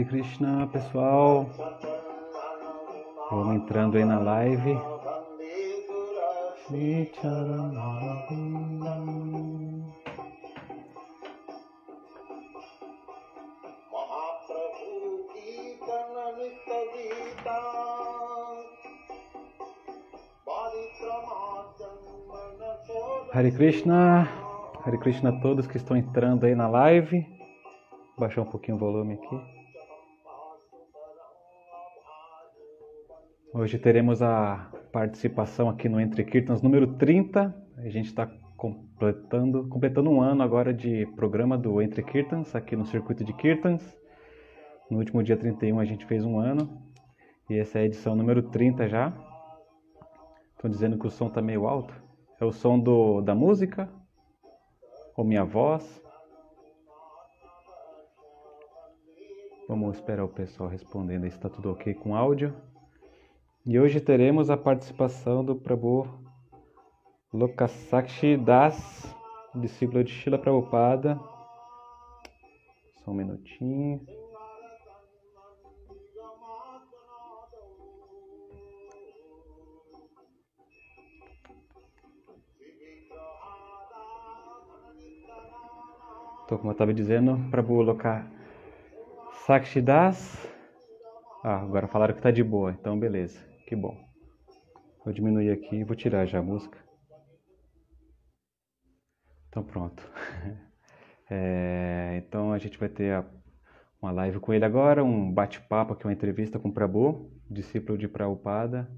Hare Krishna, pessoal. Vamos entrando aí na live. Hare Krishna, Hare Krishna a todos que estão entrando aí na live. Vou baixar um pouquinho o volume aqui. Hoje teremos a participação aqui no Entre Kirtans número 30. A gente está completando, completando um ano agora de programa do Entre Kirtans aqui no circuito de Kirtans. No último dia 31 a gente fez um ano e essa é a edição número 30 já. Estão dizendo que o som está meio alto. É o som do, da música? Ou minha voz? Vamos esperar o pessoal respondendo aí se está tudo ok com áudio. E hoje teremos a participação do Prabhu Lokasakshi Das, discípulo de Shila Prabhupada. Só um minutinho. Então, como eu estava dizendo, Prabhu Lokasakshi Das. Ah, agora falaram que tá de boa, então beleza. Que bom. Vou diminuir aqui e vou tirar já a música. Então pronto. É, então a gente vai ter a, uma live com ele agora, um bate-papo aqui, uma entrevista com o Prabhu, discípulo de Prabhupada,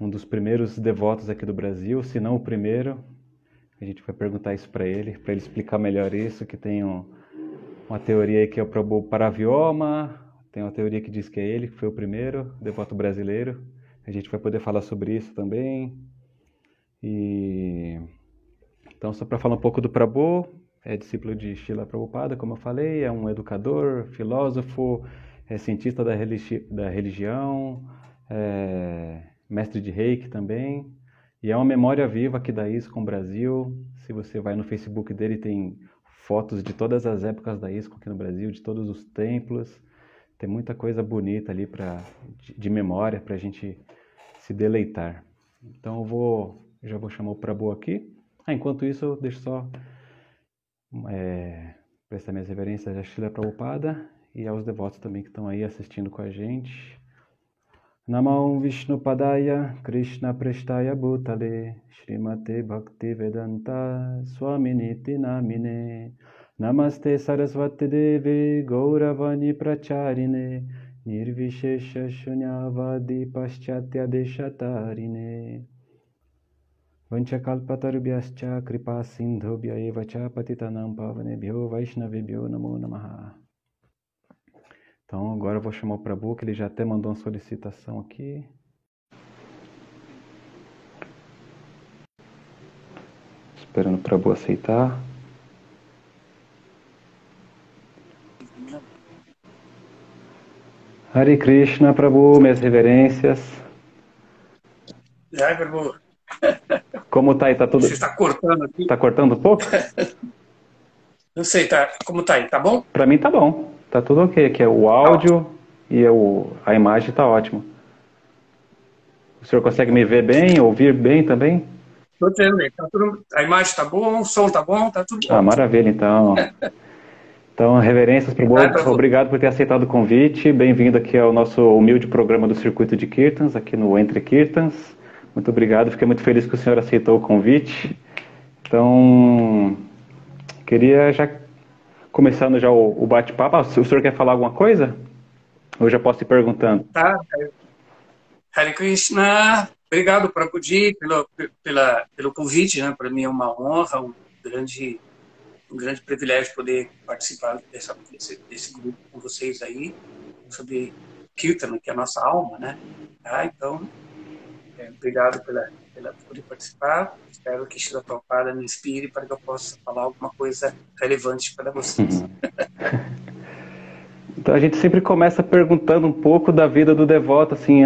um dos primeiros devotos aqui do Brasil, se não o primeiro. A gente vai perguntar isso para ele, para ele explicar melhor isso, que tem um, uma teoria que é o Prabhu Paravioma, tem uma teoria que diz que é ele que foi o primeiro devoto brasileiro. A gente vai poder falar sobre isso também. E então só para falar um pouco do Prabhu, é discípulo de Srila Prabhupada, como eu falei, é um educador, filósofo, é cientista da, religi da religião, é mestre de reiki também, e é uma memória viva aqui da ISCOM Brasil. Se você vai no Facebook dele, tem fotos de todas as épocas da ISCOM aqui no Brasil, de todos os templos. Tem muita coisa bonita ali pra, de, de memória para a gente se deleitar. Então eu vou, já vou chamar o Prabhu aqui. Ah, enquanto isso, eu deixo só é, prestar minhas reverências a Shila Prabhupada e aos devotos também que estão aí assistindo com a gente. Namam Vishnu Padaya Krishna Prestaya Bhutale Srimate Bhakti Vedanta Swaminiti Namine Namaste Sarasvati Devi Gauravani Pracharine Nirvishesha Shunyavadi Paschatya Deshatarine Vanchakalpatarubhyascha Kripa Sindhubhya Evacha Patitanam Pavanebhyo Vaishnavibhyo Namo Namaha Então agora eu vou chamar o Prabhu, que ele já até mandou uma solicitação aqui. Esperando o Prabhu aceitar. Hare Krishna, Prabhu, minhas reverências. Jai, Prabhu. Como tá aí? Tá tudo... Você está cortando aqui? Tá cortando um pouco? Não sei, tá... como tá aí? Tá bom? Para mim tá bom. Tá tudo ok aqui. É o áudio e o... a imagem tá ótimo. O senhor consegue me ver bem, ouvir bem também? Tô vendo, tá tudo... a imagem tá bom, o som tá bom, tá tudo bom. Ah, maravilha, então. Então, reverências para o Bob, obrigado por ter aceitado o convite. Bem-vindo aqui ao nosso humilde programa do Circuito de Kirtans, aqui no Entre Kirtans. Muito obrigado, fiquei muito feliz que o senhor aceitou o convite. Então, queria já começando já o, o bate-papo. Ah, o senhor quer falar alguma coisa? Ou já posso ir perguntando? Tá. Hare Krishna, obrigado para Prabhuji pelo, pela, pelo convite, né? Para mim é uma honra, um grande um grande privilégio poder participar dessa, desse, desse grupo com vocês aí, sobre Kirtan, que é a nossa alma, né? Ah, então, é, obrigado pela, pela poder participar. Espero que Shila Prabhupada me inspire para que eu possa falar alguma coisa relevante para vocês. Uhum. então a gente sempre começa perguntando um pouco da vida do devoto, assim,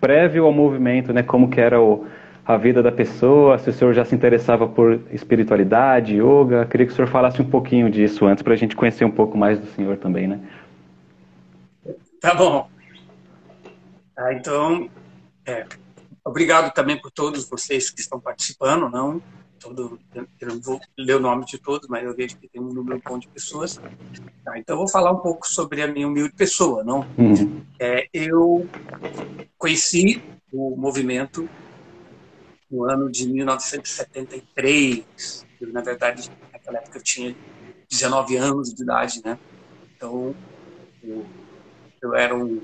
prévio ao movimento, né? Como que era o, a vida da pessoa, se o senhor já se interessava por espiritualidade, yoga. Queria que o senhor falasse um pouquinho disso antes para a gente conhecer um pouco mais do senhor também, né? Tá bom. Ah, então, é, obrigado também por todos vocês que estão participando, não? Todo, eu não vou ler o nome de todos, mas eu vejo que tem um número bom de pessoas. Tá, então, eu vou falar um pouco sobre a minha humilde pessoa, não? Uhum. É, eu conheci o movimento no ano de 1973. Eu, na verdade, naquela época eu tinha 19 anos de idade, né? Então, eu, eu era um.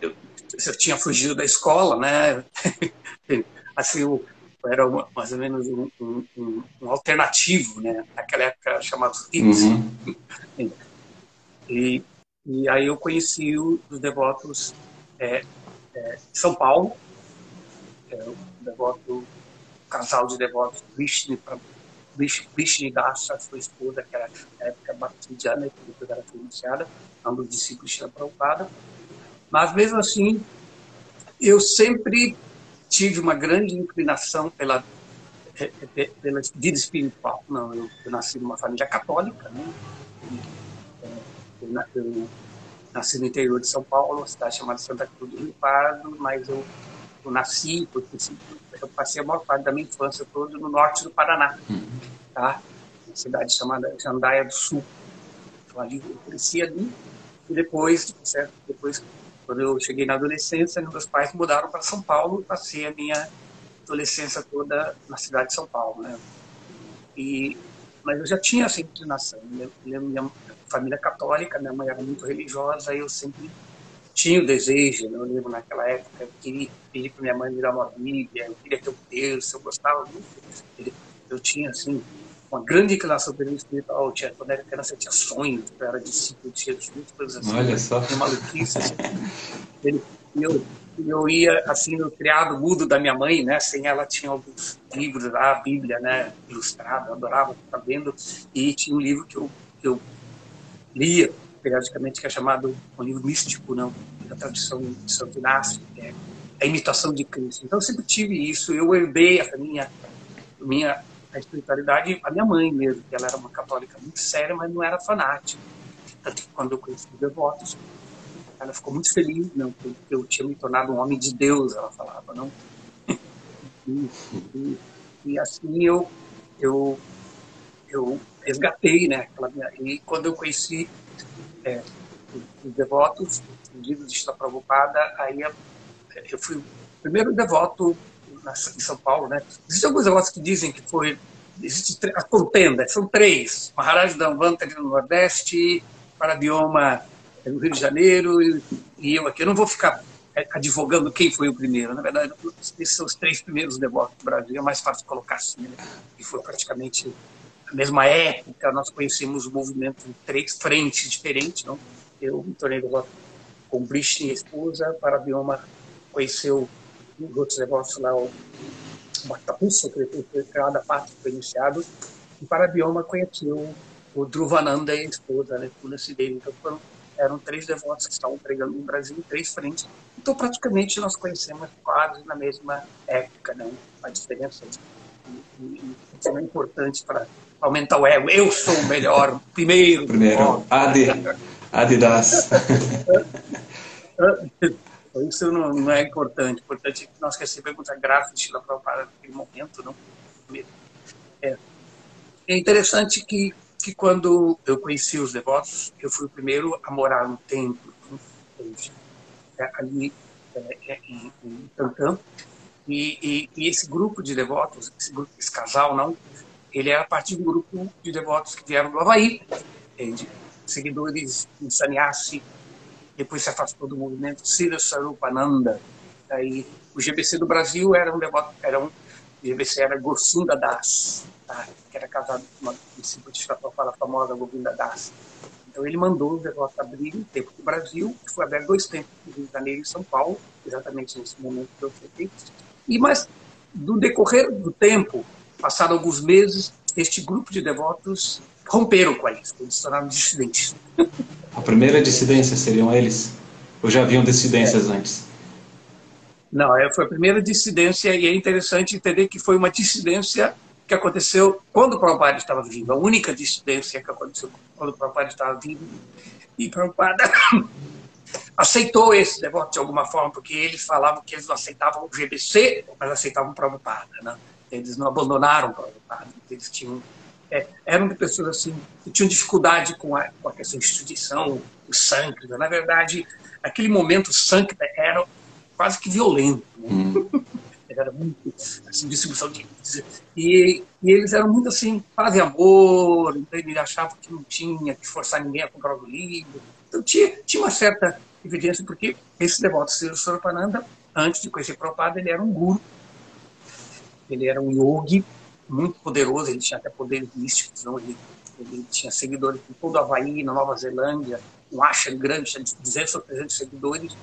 Eu, eu, tinha fugido da escola, né? assim, eu, eu era uma, mais ou menos um, um, um, um, alternativo, né? Naquela época chamado hits. Uhum. e, e aí eu conheci os devotos é, é, São Paulo, é, devoto, casal de devotos, Vishnu, Vishnu Dasa, sua esposa, que era na época baptizada, que depois era iniciada, ambos discípulos de Prabhupada. Mas mesmo assim, eu sempre tive uma grande inclinação pela, pela vida espiritual. Não, eu, eu nasci numa família católica, né? Eu, eu, nasci no interior de São Paulo, uma cidade chamada Santa Cruz do Rio Pardo, mas eu nasci, eu passei a maior parte da minha infância toda no norte do Paraná, tá? Uma cidade chamada Jandaia do Sul. Então ali eu cresci ali e depois, certo? Depois, quando eu cheguei na adolescência, meus pais mudaram para São Paulo e passei a minha adolescência toda na cidade de São Paulo, né? E mas eu já tinha essa inclinação. Minha, minha família católica, minha mãe era muito religiosa, eu sempre tinha o desejo, né? eu lembro naquela época, eu queria pedir para minha mãe me dar uma Bíblia, eu queria ter um terço, eu gostava muito. Eu tinha, assim, uma grande inclinação pelo espiritual. Eu tinha, quando era criança, eu tinha sonhos, eu era discípulo de Jesus, coisas assim. Olha só. Uma maluquice. Assim. eu, eu ia, assim, no criado mudo da minha mãe, né? Sem ela tinha alguns livros lá, a Bíblia, né? Ilustrada, eu adorava ficar vendo. E tinha um livro que eu, que eu lia periodicamente, que é chamado um livro místico, não, da tradição de Santo Inácio, que é a imitação de Cristo. Então, eu sempre tive isso. Eu herdei a minha, minha a espiritualidade, a minha mãe mesmo, que ela era uma católica muito séria, mas não era fanática. Tanto que quando eu conheci os devotos, ela ficou muito feliz, não, porque eu tinha me tornado um homem de Deus, ela falava, não. E, e, e assim eu, eu, eu resgatei, né? Aquela minha, e quando eu conheci é, os devotos, os livros de Prabhupada, aí eu fui o primeiro devoto em São Paulo, né? Existem alguns devotos que dizem que foi existe a contenda, são três, Maharaj Danvantari no Nordeste, Parabioma no Rio de Janeiro e, e eu aqui. Eu não vou ficar é, advogando quem foi o primeiro. Na verdade, esses são os três primeiros devotos do Brasil. É mais fácil colocar assim, né? E foi praticamente na mesma época, nós conhecemos o movimento em três frentes diferentes. Não? Eu me tornei devoto com Brishni, esposa, para Bioma conheceu os outros devotos lá, o Bhaktapulsa, que foi criado a parte foi iniciado, e para Bioma conheceu o Dhruvananda e a esposa, né, Devi. Então foram, eram três devotos que estavam pregando no Brasil em três frentes. Então praticamente nós conhecemos quase na mesma época, né? A diferença e, e, isso é importante para aumentar o ego. Eu sou o melhor, primeiro. Primeiro, Adi, Adidas. Isso não, não, é importante. O importante é que nós recebemos a graça de Shila Prabhupada naquele momento. Não? É, é interessante que, que quando eu conheci os devotos, eu fui o primeiro a morar no templo, é, ali é, é, em, em Tantã. E, e, e, esse grupo de devotos, esse, grupo, esse casal, não, ele era parte de um grupo de devotos que vieram do Havaí, entende? seguidores de sannyasi, depois se afastou do movimento Sira Sarupananda. Aí, o GBC do Brasil era um devoto, era um, o GBC era Gorsunda Das, tá? que era casado com uma discípula de Chapapala famosa, Govinda Das. Então ele mandou o devoto abrir um templo do Brasil, que foi aberto dois templos no Rio de Janeiro e São Paulo, exatamente nesse momento que eu falei. E mas do decorrer do tempo, Passado alguns meses, este grupo de devotos romperam com isso, eles se tornaram dissidentes. A primeira dissidência seriam eles? Ou já haviam dissidências é. antes? Não, é, foi a primeira dissidência e é interessante entender que foi uma dissidência que aconteceu quando o Prabhupada estava vivo, a única dissidência que aconteceu quando o Prabhupada estava vivo. E Prabhupada aceitou esse devoto de alguma forma, porque eles falavam que eles não aceitavam o GBC, mas aceitavam o Prabhupada. Né? Eles não abandonaram o Prabhupada, eles tinham é, eram pessoas assim que tinham dificuldade com a, com a questão de instituição, o Sankta. Na verdade, aquele momento Sankta era quase que violento. Né? Hum. era muito assim, distribuição de. E, e, eles eram muito assim, paz e amor, então ele achava que não tinha que forçar ninguém a comprar o livro. Então tinha, tinha uma certa evidência, porque esse devoto Sri Soropananda, antes de conhecer Prabhupada, ele era um guru, ele era um yogi muito poderoso, ele tinha até poderes místicos, não? Ele, ele tinha seguidores em todo o Havaí, na Nova Zelândia, um ashram grande, tinha 200 ou 300 seguidores,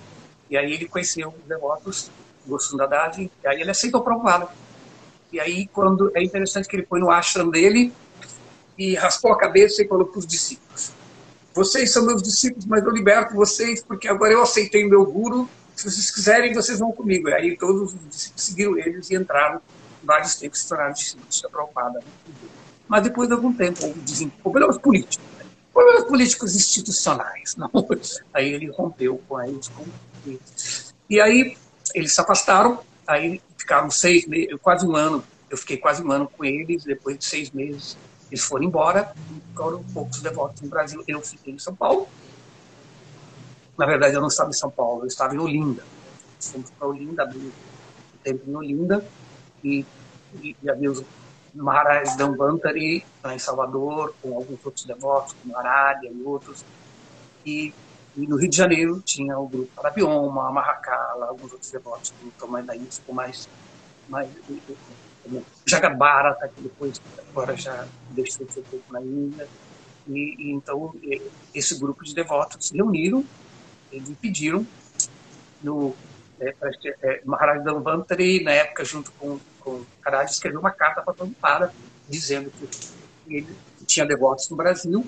e aí ele conheceu os devotos Gosundadadi, e aí ele aceitou Prabhupada. E aí, quando é interessante que ele põe no ashram dele e raspou a cabeça e falou para os discípulos: Vocês são meus discípulos, mas eu liberto vocês porque agora eu aceitei meu guru. Se vocês quiserem, vocês vão comigo. E aí todos os discípulos seguiram eles e entraram. Vários tempos se tornaram discípulos da Prabhupada. Mas depois de algum tempo, houve problemas políticos. Né? Problemas políticos institucionais. Não? Aí ele rompeu com eles. E aí eles se afastaram, aí ficaram seis meses, quase um ano, eu fiquei quase um ano com eles, depois de seis meses eles foram embora, ficaram poucos devotos no Brasil, eu fiquei em São Paulo. Na verdade, eu não estava em São Paulo, eu estava em Olinda. Fomos para Olinda, abri um tempo em Olinda, e, e, e havia os Maharaj Dambantari, lá em Salvador, com alguns outros devotos, como Arádia e outros. E e no Rio de Janeiro tinha o grupo Parabioma, Marracala, alguns outros devotos do tamanho da Isco, mais, mais Jagabarata, que depois agora já deixou de ser pouco na Índia. E, e, então esse grupo de devotos se reuniram, eles pediram no é, é, Maharaj Dhanvantari, na época, junto com, com Karaj, escreveu uma carta para Prabhupada, dizendo que ele tinha devotos no Brasil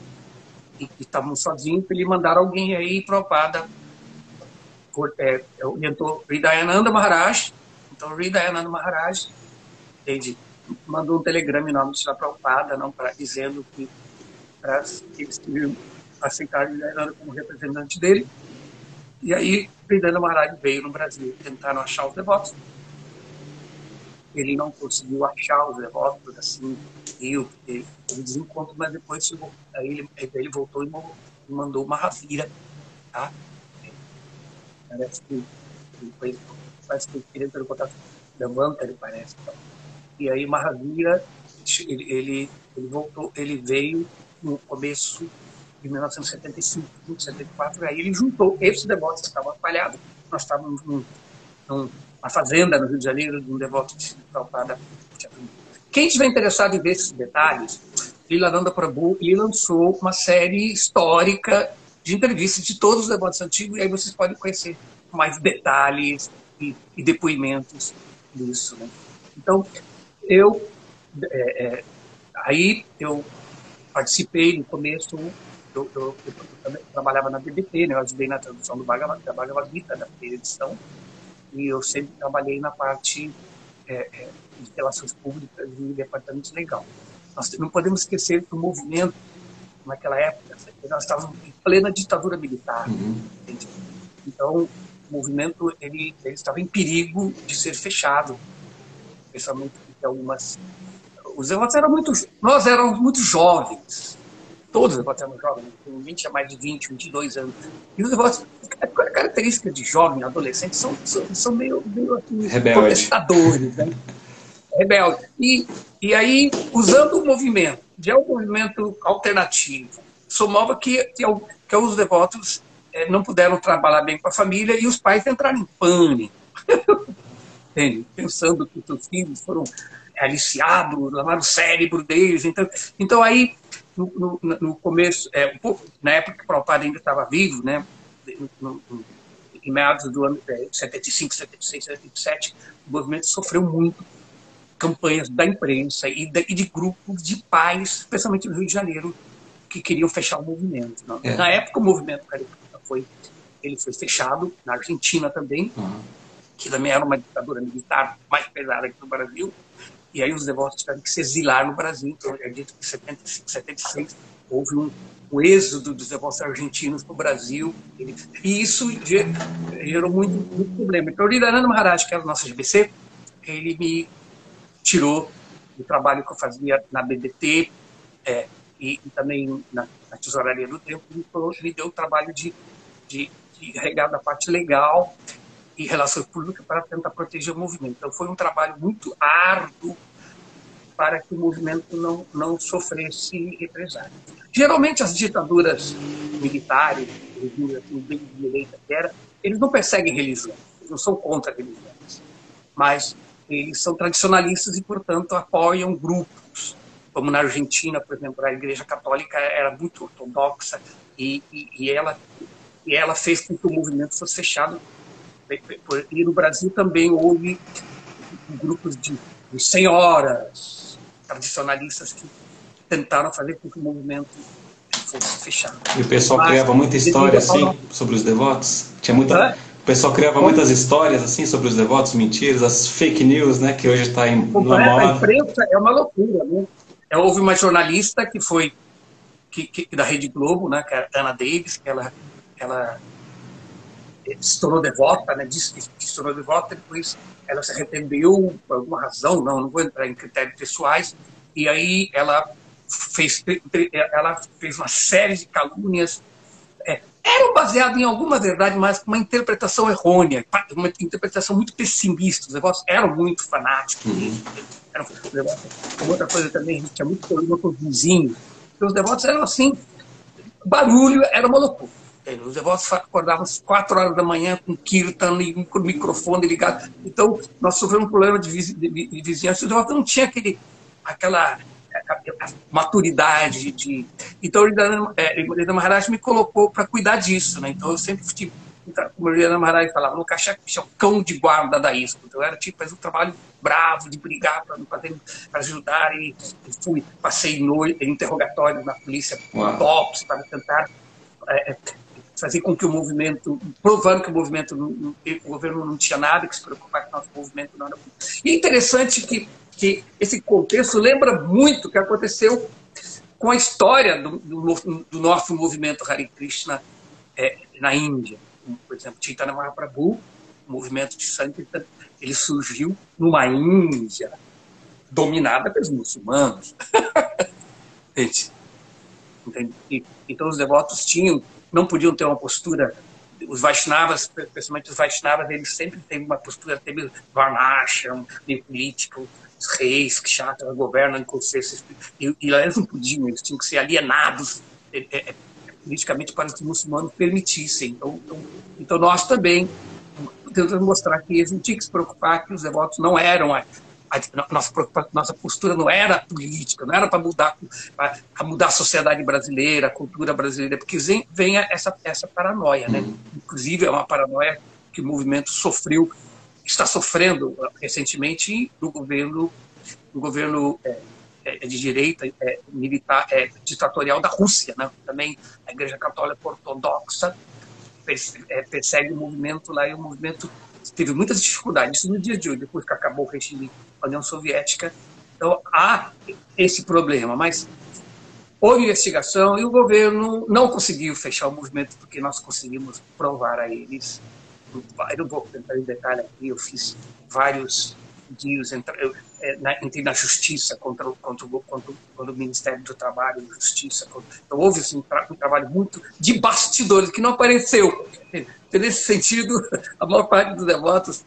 e estavam sozinhos, ele mandaram alguém aí Prabhupada é, orientou Ridayananda Maharaj. Então, Ridayananda Maharaj ele mandou um telegrama em nome de Sri Prabhupada, não, pra, dizendo que para eles queriam aceitar Ridayananda como representante dele. E aí, Ridayananda Maharaj veio no Brasil, tentaram achar os devotos. Ele não conseguiu achar os devotos, assim, viu, ele, ele desencontro, mas depois chegou, aí ele, ele voltou e mandou uma ravira, tá? Parece que depois, parece que ele entrou em contato da banca, ele parece. Tá? E aí Mahavira, ele, ele, ele voltou, ele veio no começo de 1975, 1974, aí ele juntou esses devotos que estavam espalhados, nós estávamos num, numa fazenda no Rio de Janeiro, de um devoto de Prabhupada, quem estiver interessado em ver esses detalhes, Lilananda Prabhu ele lançou uma série histórica de entrevistas de todos os devotos antigos, e aí vocês podem conhecer mais detalhes e, e depoimentos disso. Né? Então, eu, é, é, aí eu participei no começo, eu, eu, eu, trabalhava na BBT, né? eu ajudei na tradução do Bhagavad, da Bhagavad Gita, da primeira edição, e eu sempre trabalhei na parte é, é de relações públicas e departamento legal. Nós não podemos esquecer que o movimento, naquela época, nós estávamos em plena ditadura militar. Uhum. Então, o movimento ele, ele estava em perigo de ser fechado, especialmente porque algumas os devotos eram muito nós éramos muito jovens todos os devotos eram jovens com 20 a mais de 20 22 anos e os devotos a característica de jovem adolescente são, são, são meio, meio assim, protestadores né? rebelde. E, e aí, usando o movimento, de um movimento alternativo, somava que, que, que os devotos é, não puderam trabalhar bem com a família e os pais entraram em pânico. Pensando que os filhos foram aliciados, lavaram o cérebro deles. Então, então aí, no, no, no começo, é, um pouco, na época que o Prabhupada ainda estava vivo, né, no, em meados do ano é, 75, 76, 77, o movimento sofreu muito campanhas da imprensa e de, e de, grupos de pais, especialmente no Rio de Janeiro, que queriam fechar o movimento. É. Na época, o movimento foi, ele foi fechado, na Argentina também, uhum. Que também era uma ditadura militar mais pesada aqui no Brasil, e aí os devotos tiveram que se exilar no Brasil. Então, é dito que em 75, 76 houve um, um êxodo dos devotos argentinos para o Brasil, e isso gerou muito, muito problema. Então, o Lidananda Maharaj, que era o nosso GBC, ele me tirou do trabalho que eu fazia na BBT é, e, e, também na, na, tesouraria do tempo, me, me deu o trabalho de, de, de regar da parte legal e relações públicas para tentar proteger o movimento. Então, foi um trabalho muito árduo para que o movimento não, não sofresse represália. Geralmente, as ditaduras militares, assim, bem direita que era, eles não perseguem religião, eles não são contra religiões, mas eles são tradicionalistas e, portanto, apoiam grupos. Como na Argentina, por exemplo, a Igreja Católica era muito ortodoxa e, e, e ela, e ela fez com que o movimento fosse fechado. E no Brasil também houve grupos de, de senhoras tradicionalistas que tentaram fazer com que o movimento fosse fechado. E o pessoal Mas, criava muita história assim sobre os devotos? Tinha muita, pessoal criava muitas histórias assim sobre os devotos, mentiras, as fake news, né, que hoje está em na moda. A imprensa é uma loucura, né? É, houve uma jornalista que foi que, que, da Rede Globo, né, que era Ana Davis, que ela ela se tornou devota, né, disse que se tornou devota, depois ela se arrependeu por alguma razão, não, não vou entrar em critérios pessoais, e aí ela fez ela fez uma série de calúnias é, eram baseados em alguma verdade, mas com uma interpretação errônea, uma interpretação muito pessimista. Os negócios eram muito fanáticos. Uhum. Eram, outra coisa também, a gente tinha muito problema com os vizinhos. Os devotos eram assim, barulho era uma loucura. Os devotos acordavam às quatro horas da manhã com kirtan e com o microfone ligado. Então, nós sofremos um problema de, vizinhança. Os devotos não tinha aquele, aquela maturidade de então o Lida Maharaj me colocou para cuidar disso né então eu sempre tive como o Lida Maharaj falava no caixa é o cão de guarda da ISCO então eu era tipo fazia um trabalho bravo de brigar para ajudar e, fui passei noite interrogatórios na polícia tops para tentar é, é, fazer com que o movimento, provando que o movimento, o governo não tinha nada que se preocupar com o nosso movimento não era. E é interessante que que esse contexto lembra muito o que aconteceu com a história do, do, do nosso movimento Hare Krishna é, na Índia. Por exemplo, Chaitanya Mahaprabhu, o movimento de Sankirtan, ele surgiu numa Índia dominada pelos muçulmanos. Gente, então os devotos tinham, não podiam ter uma postura os Vaishnavas, principalmente os Vaishnavas, eles sempre têm uma postura meio varnashram, meio político, os reis, que chato, governam com. E, e eles não podiam, eles tinham que ser alienados é, é, é politicamente para que os muçulmanos permitissem. Então, então, então nós também tentamos mostrar que eles não tinham que se preocupar que os devotos não eram a, nossa, nossa postura não era política, não era para mudar, para mudar a sociedade brasileira, a cultura brasileira, porque vem, vem essa, essa paranoia. Né? Uhum. Inclusive, é uma paranoia que o movimento sofreu está sofrendo uh, recentemente do governo, do governo é, é, de direita é, militar é, ditatorial da Rússia, né? Também a Igreja Católica Ortodoxa é, persegue o movimento lá e o movimento teve muitas dificuldades no dia de hoje, depois que acabou o regime da União Soviética. Então há esse problema, mas houve investigação e o governo não conseguiu fechar o movimento porque nós conseguimos provar a eles eu não vou entrar em detalhe aqui, eu fiz vários pedidos, é, entrei na justiça contra, contra, contra, contra, o Ministério do Trabalho, Justiça. Contra, então houve assim, um trabalho muito de bastidores que não apareceu. Nesse sentido, a maior parte dos devotos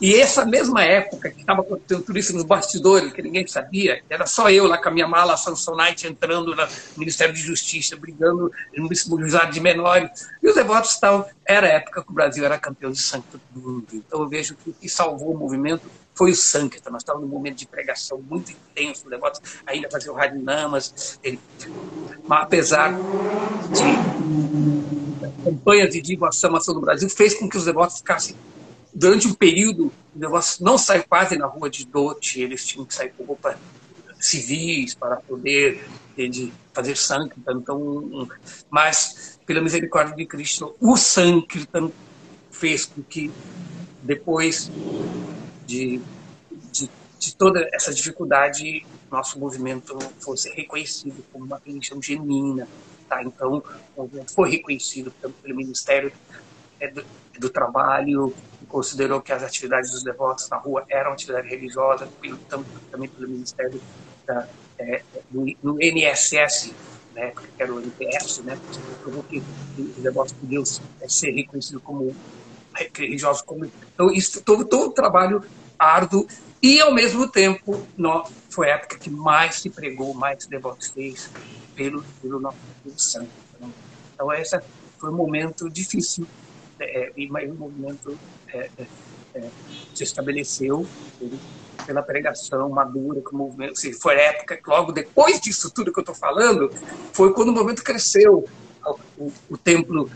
e essa mesma época que estava acontecendo tudo isso nos bastidores, que ninguém sabia, era só eu lá com a minha mala Samsonite entrando no Ministério de Justiça, brigando no juizado de menores. E os devotos estavam. Era a época que o Brasil era campeão de santo do mundo. Então eu vejo que o que salvou o movimento foi o Sankirtan. Nós estávamos num momento de pregação muito intenso, os devotos ainda faziam Radinamas. Ele... Mas apesar de campanhas de divulgação no Brasil, fez com que os devotos ficassem durante um período, o negócio não saiu quase na rua de dote, eles tinham que sair com roupa civis para poder de fazer Sankirtan. Então, mas, pela misericórdia de Cristo, o Sankirtan fez com que depois de, de, de toda essa dificuldade, nosso movimento fosse reconhecido como uma religião genuína. Tá? Então, o movimento foi reconhecido pelo Ministério é, do, do Trabalho, considerou que as atividades dos devotos na rua eram atividade religiosa, pelo, também pelo Ministério da, é, do, do NSS, né, que era o NPS, né, provou que os devotos podiam ser reconhecidos como religiosos. Como, então, isso, todo, todo o trabalho árduo e, ao mesmo tempo, no, foi a época que mais se pregou, mais devotos fez pelo, pelo nosso santo. Né? Então, esse foi um momento difícil é, e mais um momento é, é, é, se estabeleceu pela pregação madura que o movimento. Se foi a época que, logo depois disso tudo que eu estou falando, foi quando o movimento cresceu. O, o templo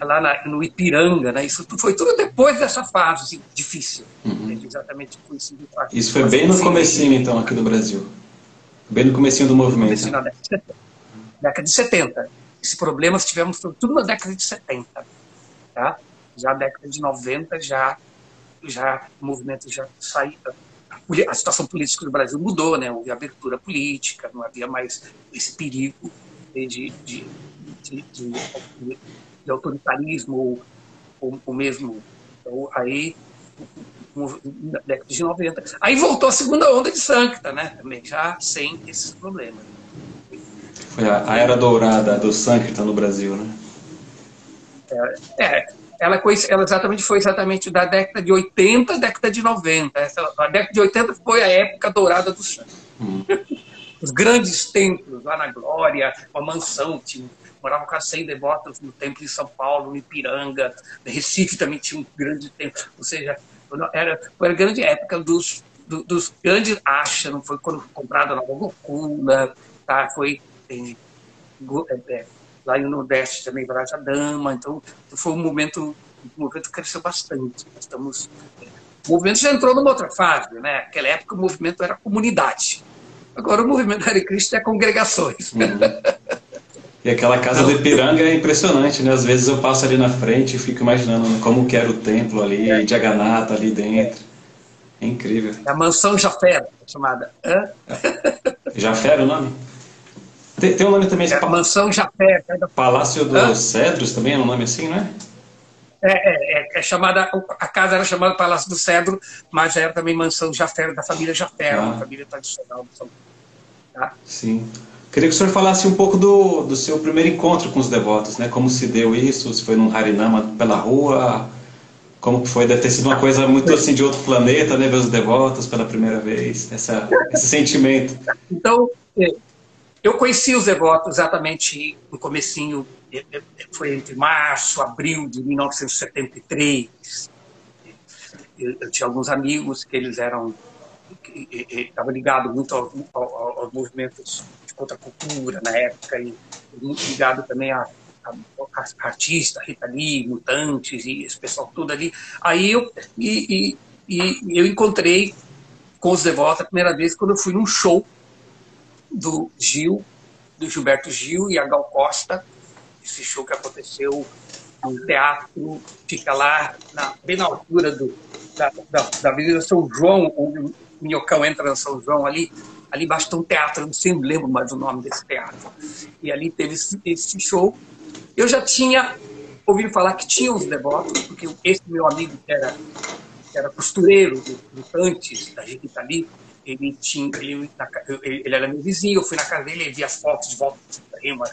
lá na, no Ipiranga, né? Isso foi tudo depois dessa fase assim, difícil. Uhum. Exatamente coincidiu. Isso foi bem no comecinho, então, aqui do Brasil. Bem no comecinho do movimento. Na década de 70. Década de 70. Esse problema tivemos tudo na década de 70. Tá? Já na década de 90, já, já o movimento já saiu. A situação política do Brasil mudou, né? houve abertura política, não havia mais esse perigo de, de, de, de, de autoritarismo ou, ou, ou mesmo ou aí na década de 90. Aí voltou a segunda onda de Sancta, né? Também já sem esses problemas. Foi a, a era dourada do Sancta no Brasil, né? É, é ela, ela exatamente foi exatamente da década de 80 à década de 90. Essa, a década de 80 foi a época dourada do Sancta. Hum. Os grandes templos lá na Glória, a mansão tinha moravam quase 100 devotos no templo de São Paulo, no Ipiranga, no Recife também tinha um grande templo, ou seja, era, foi a grande época dos, dos, dos grandes achas, não foi quando comprada a Nova Gokula, tá? foi em, é, é, lá no Nordeste também, Braja Dama, então foi um momento, o movimento cresceu bastante, estamos... O movimento já entrou numa outra fase, né? Naquela época o movimento era comunidade. Agora o movimento Hare Krishna é congregações. Uhum. E aquela casa do Ipiranga é impressionante, né? Às vezes eu passo ali na frente e fico imaginando como que era o templo ali, é. de Aganata ali dentro. É incrível. É a mansão Jafé, chamada. Hã? Jafé o nome? Tem, tem um nome também. É a mansão Jafé. É Palácio dos? Cedros também é um nome assim, né? É, é, é, é, chamada, a casa era chamada Palácio do Cedro, mas era também mansão Jafé, da família Jafé, ah. uma família tradicional. Tá? Sim. Queria que o senhor falasse um pouco do, do seu primeiro encontro com os devotos, né? Como se deu isso? Se foi num Harinama pela rua? Como foi? Deve ter sido uma coisa muito assim de outro planeta, né? Ver os devotos pela primeira vez, essa, esse sentimento. Então, é, eu conheci os devotos exatamente no comecinho, é, é, foi entre março, abril de 1973. Eu, tinha alguns amigos que eles eram estava ligado muito ao, ao, aos movimentos contra a cultura na época e muito ligado também a, a, a artista, Rita Lee, Mutantes e esse pessoal tudo ali. Aí eu, e, e, e eu encontrei com os devotos a primeira vez quando eu fui num show do Gil, do Gilberto Gil e a Gal Costa, esse show que aconteceu no teatro, fica lá na, bem na altura do, da, da, da Avenida São João, o Minhocão entra na São João ali, Ali embaixo tem um teatro, não sei, lembro mais o nome desse teatro. E ali teve esse, show. Eu já tinha ouvido falar que tinha os devotos, porque esse meu amigo que era, era costureiro antes da gente ali, ele tinha ele, ele, era meu vizinho, eu fui na casa dele, ele via fotos de volta do Supremo,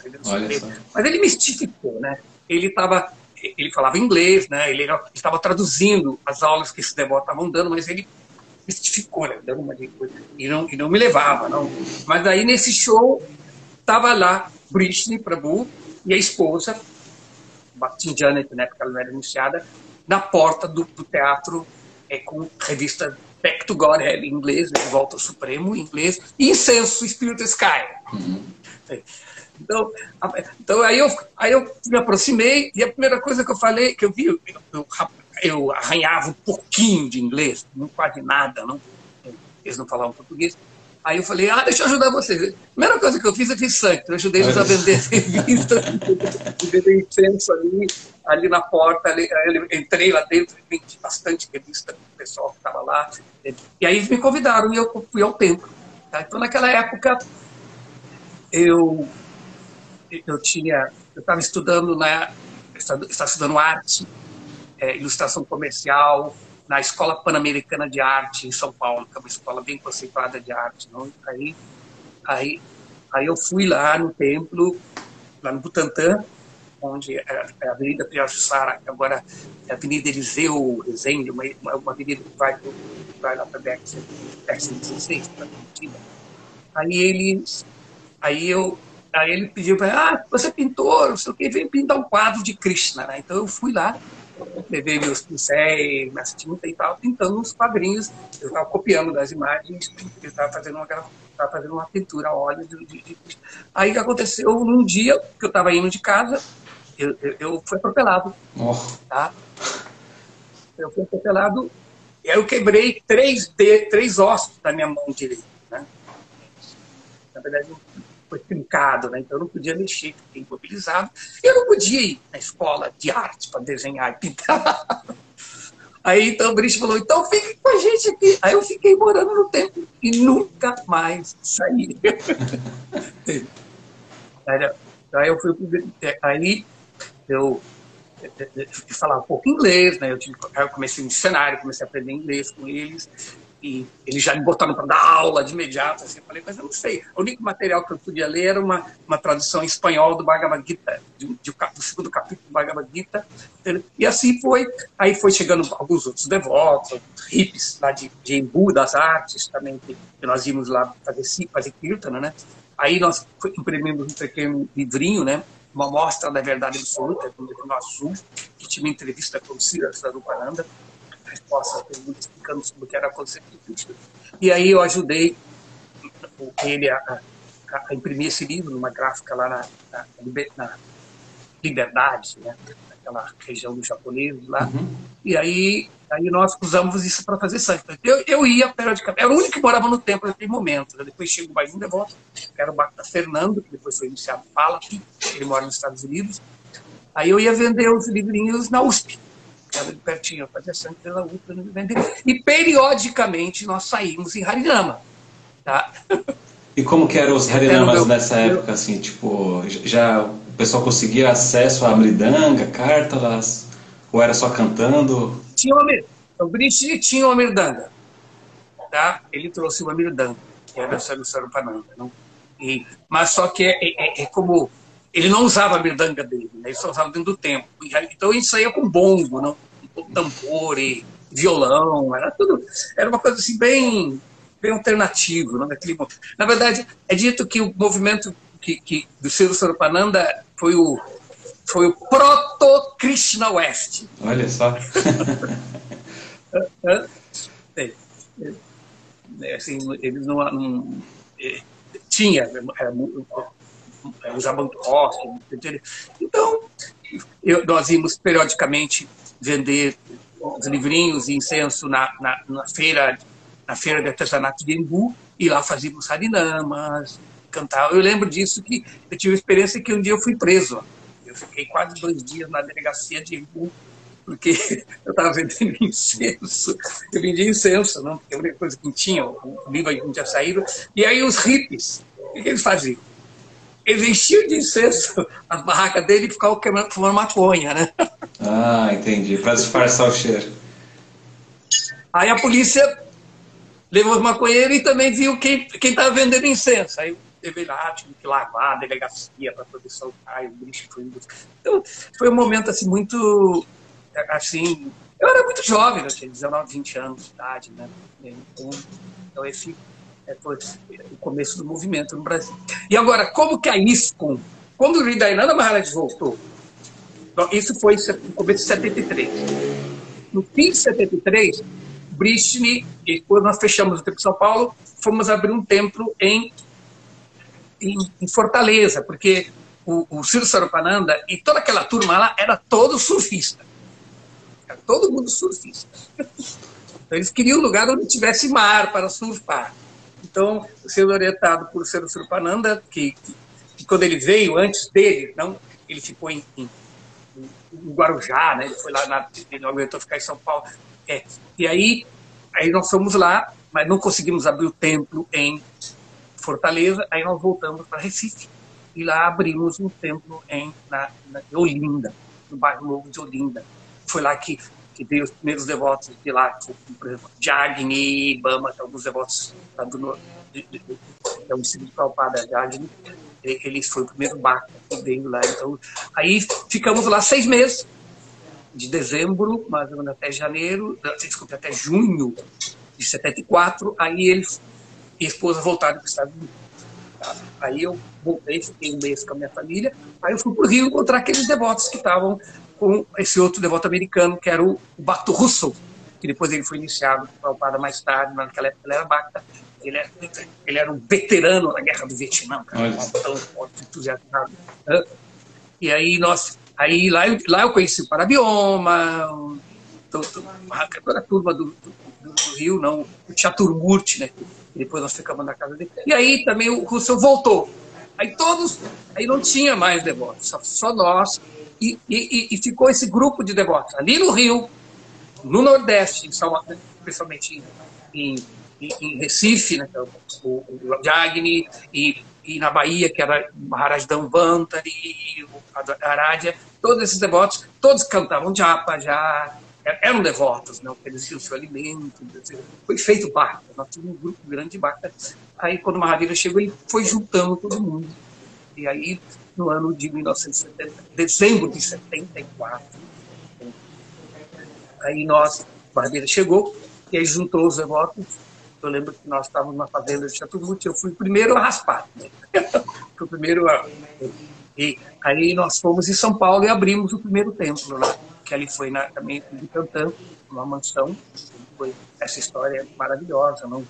mas ele mistificou, né? Ele estava ele falava inglês, né? Ele estava traduzindo as aulas que esses devotos estavam dando, mas ele mistificou, né? Dando uma coisa. E não, e não me levava, não. Mas aí nesse show, tava lá Britney Prabhu e a esposa, Martin Janet, né? Porque ela não era anunciada, na porta do, do teatro é, com revista Back to God em inglês, né? Volta ao Supremo em inglês, e Incenso Spirit Sky. Uhum. Então, então aí, eu, aí eu me aproximei e a primeira coisa que eu falei, que eu vi, eu, eu eu arranhava um pouquinho de inglês, não quase nada, não, eles não falavam português. Aí eu falei, ah, deixa eu ajudar vocês. A primeira coisa que eu fiz, eu fiz sangue. Eu ajudei eles a vender revistas, vender incenso ali. Ali na porta, ali, entrei lá dentro, vendi bastante revista com o pessoal que estava lá. E aí me convidaram e eu fui ao templo. Tá? Então, naquela época, eu, eu tinha, eu estava estudando estudando arte, é, ilustração comercial, na Escola Pan-Americana de Arte em São Paulo, que é uma escola bem conceituada de arte. Não? Aí, aí, aí eu fui lá no templo, lá no Butantã, onde é, é a Avenida que agora é a Avenida Eliseu Rezende, uma, uma avenida que vai, vai lá para Bex, 16, para Curitiba. Aí ele, aí eu, aí ele pediu para ah, você é pintor, não sei o que, vem pintar um quadro de Krishna, né? Então eu fui lá, levei meus pincéis, minhas tintas e tal, pintando uns quadrinhos. Eu estava copiando das imagens, eu estava fazendo uma estava fazendo uma pintura a óleo de, de, de... Aí que aconteceu num dia que eu estava indo de casa, eu, eu, eu fui atropelado. Oh. Tá? Eu fui atropelado e aí eu quebrei três, de, três ossos da minha mão direita. Né? Na verdade, foi trincado, né? então eu não podia mexer, fiquei imobilizado. Eu não podia ir na escola de arte para desenhar e pintar. Aí então o Brice falou, então fique com a gente aqui. Aí eu fiquei morando no templo e nunca mais saí. aí eu fui aí eu, eu, eu, falava um pouco inglês, né? Eu, tive, eu comecei no cenário, comecei a aprender inglês com eles e eles já me botaram para dar aula de imediato. Assim, eu falei, mas eu não sei. O único material que eu podia ler era uma, uma tradução em espanhol do Bhagavad Gita, de, de, do segundo capítulo do Bhagavad Gita. E assim foi. Aí foi chegando alguns outros devotos, hippies lá de, de Embu, das artes também, que, nós íamos lá fazer, fazer kirtana, né? Aí nós imprimimos um pequeno livrinho, né? uma mostra da verdade absoluta, com o azul, que tinha uma entrevista com o Cira Sarupananda, resposta pergunta explicando sobre o que era a. E aí eu ajudei ele a, a, a, imprimir esse livro numa gráfica lá na, na, na Liberdade, né? naquela região do japonês lá. Uhum. E aí, aí nós usamos isso para fazer sangue. Eu, eu ia periodicamente, era o único que morava no templo naquele momento. Né? Depois chega mais um devoto, que era o Bacta Fernando, que depois foi iniciado Fala, ele mora nos Estados Unidos. Aí eu ia vender os livrinhos na USP era de pertinho, eu fazia sangue pela UPA, e periodicamente nós saímos em Harinama. Tá? E como que eram os Harinamas nessa época, assim, tipo, já o pessoal conseguia acesso a Amridanga, Cártalas, ou era só cantando? Tinha uma, o Brice tinha uma Amridanga, tá? Ele trouxe uma Amridanga, que era o Sarupananda, não? E, mas só que é, é, é como ele não usava a mirdanga dele, né? ele só usava dentro do tempo. Então ele saía com bombo, não? Com tambor e violão, era tudo, era uma coisa assim bem, bem alternativo. Não? Naquele, na verdade, é dito que o movimento que, que do Ciro Soropananda foi o, foi o proto-Krishna West. Olha só. é, é, assim, eles não, não é, tinha, usava muito rock. Então, eu, nós íamos periodicamente vender os livrinhos e incenso na, na, na, feira na feira de artesanato de Embu e lá fazíamos harinamas, cantar. Eu lembro disso que eu tive a experiência que um dia eu fui preso. Eu fiquei quase dois dias na delegacia de Embu porque eu estava vendendo incenso. Eu vendia incenso, não? Porque a única coisa que tinha, o livro não tinha saído. E aí os hippies, o que eles faziam? Eles enchiam de incenso as barracas dele e ficavam queimando, fumando maconha, né? Ah, entendi. Para disfarçar o cheiro. Aí a polícia levou os maconheiros e também viu quem estava vendendo incenso. Aí teve lá, tive que lavar a delegacia para poder soltar, o bicho foi Então, foi um momento assim muito assim. Eu era muito jovem, eu tinha 19, 20 anos de idade, né? Então, então esse foi o começo do movimento no Brasil. E agora, como que a ISCOM, quando o Ridainanda Maharaj voltou, isso foi no começo de 73. No fim de 73, Brishni, e quando nós fechamos o Templo de São Paulo, fomos abrir um templo em, em, em Fortaleza, porque o, o Ciro e toda aquela turma lá era todo surfista. Era todo mundo surfista. Então, eles queriam um lugar onde tivesse mar para surfar. Então, sendo orientado por Sero Surpananda, que, que, que, quando ele veio, antes dele, não, ele ficou em, em em Guarujá, né? Ele foi lá, na, ele não aguentou ficar em São Paulo. É, e aí, aí nós fomos lá, mas não conseguimos abrir o templo em Fortaleza, aí nós voltamos para Recife. E lá abrimos um templo em na, na Olinda, no bairro Novo de Olinda. Foi lá que, que veio os primeiros devotos de lá, por exemplo, Jagni, Bama, que alguns devotos tá do, de, de, de, é o Instituto Prabhupada Jagni, ele foi o primeiro barco que veio lá. Então, aí ficamos lá seis meses, de dezembro, mais ou menos até janeiro, desculpe, até junho de 74, aí eles e a esposa voltaram para os Estados Unidos. Tá? Aí eu voltei, fiquei um mês com a minha família, aí eu fui para o Rio encontrar aqueles devotos que estavam com esse outro devoto americano, que era o Bato Russell, que depois ele foi iniciado para o mais tarde, mas naquela época ele era Bacta. Ele era, ele era um veterano na guerra do Vietnã, cara, tão forte, entusiasmado. Né? E aí nós, aí lá eu, lá eu conheci o Parabioma, toda a turma do, do, do, Rio, não, o Chaturmurti, né? E depois nós ficamos na casa dele. E aí também o Russell voltou. Aí todos, aí não tinha mais devotos, só, só nós. E, e, e, ficou esse grupo de devotos ali no Rio, no Nordeste, em Salvador, principalmente em, em, em, Recife, né, é o, o, Jagni, e, e na Bahia, que era Maharaj Danvantari Arádia, todos esses devotos, todos cantavam japa já, eram devotos, né, ofereciam seu alimento. Foi feito barca, nós tínhamos um grupo grande de barca. Aí, quando Mahavira chegou, ele foi juntando todo mundo. E aí, no ano de 1970, dezembro de 74, aí nós, Mahavira chegou, e aí juntou os devotos. Eu lembro que nós estávamos na fazenda de Chatumuti, eu fui o primeiro a raspar. Né? o primeiro a... E aí nós fomos em São Paulo e abrimos o primeiro templo lá que ali foi na, também de Cantã, uma mansão. Foi essa história maravilhosa, não?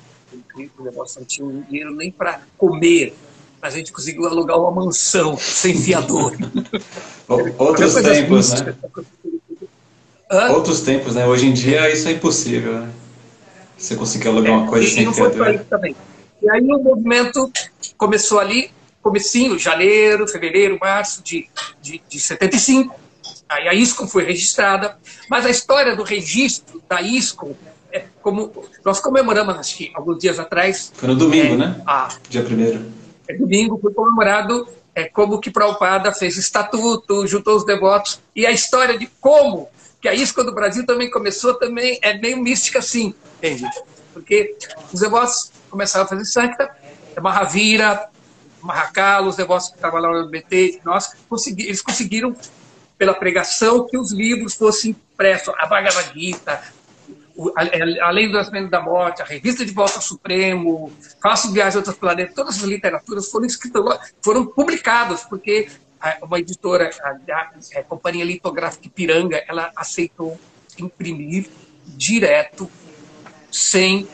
O negócio não tinha dinheiro nem para comer. A gente conseguiu alugar uma mansão sem fiador. Outros tempos, né? Hã? Outros tempos, né? Hoje em dia isso é impossível, né? Você conseguir alugar é, uma coisa e, sem e fiador. Também. E aí o movimento começou ali, comecinho, janeiro, fevereiro, março de, de, de 75 Aí a ISCOM foi registrada, mas a história do registro da ISCOM é como nós comemoramos que alguns dias atrás. Foi no domingo, é, né? A, Dia primeiro. É domingo foi comemorado é, como que Prabhupada fez estatuto, juntou os devotos e a história de como que a ISCOM do Brasil também começou também é meio mística assim, entende? Porque os devotos começaram a fazer Sankta, Mahavira, Mahakala, os devotos que estavam lá no BT, nós consegui, eles conseguiram pela pregação, que os livros fossem impressos, a Bhagavad Gita, além do Nascimento da Morte, a Revista de Volta ao Supremo, Faço Viagem a Outros Planetas, todas as literaturas foram escritas, foram publicadas, porque uma editora, a, a Companhia Litográfica Piranga, ela aceitou imprimir direto, sem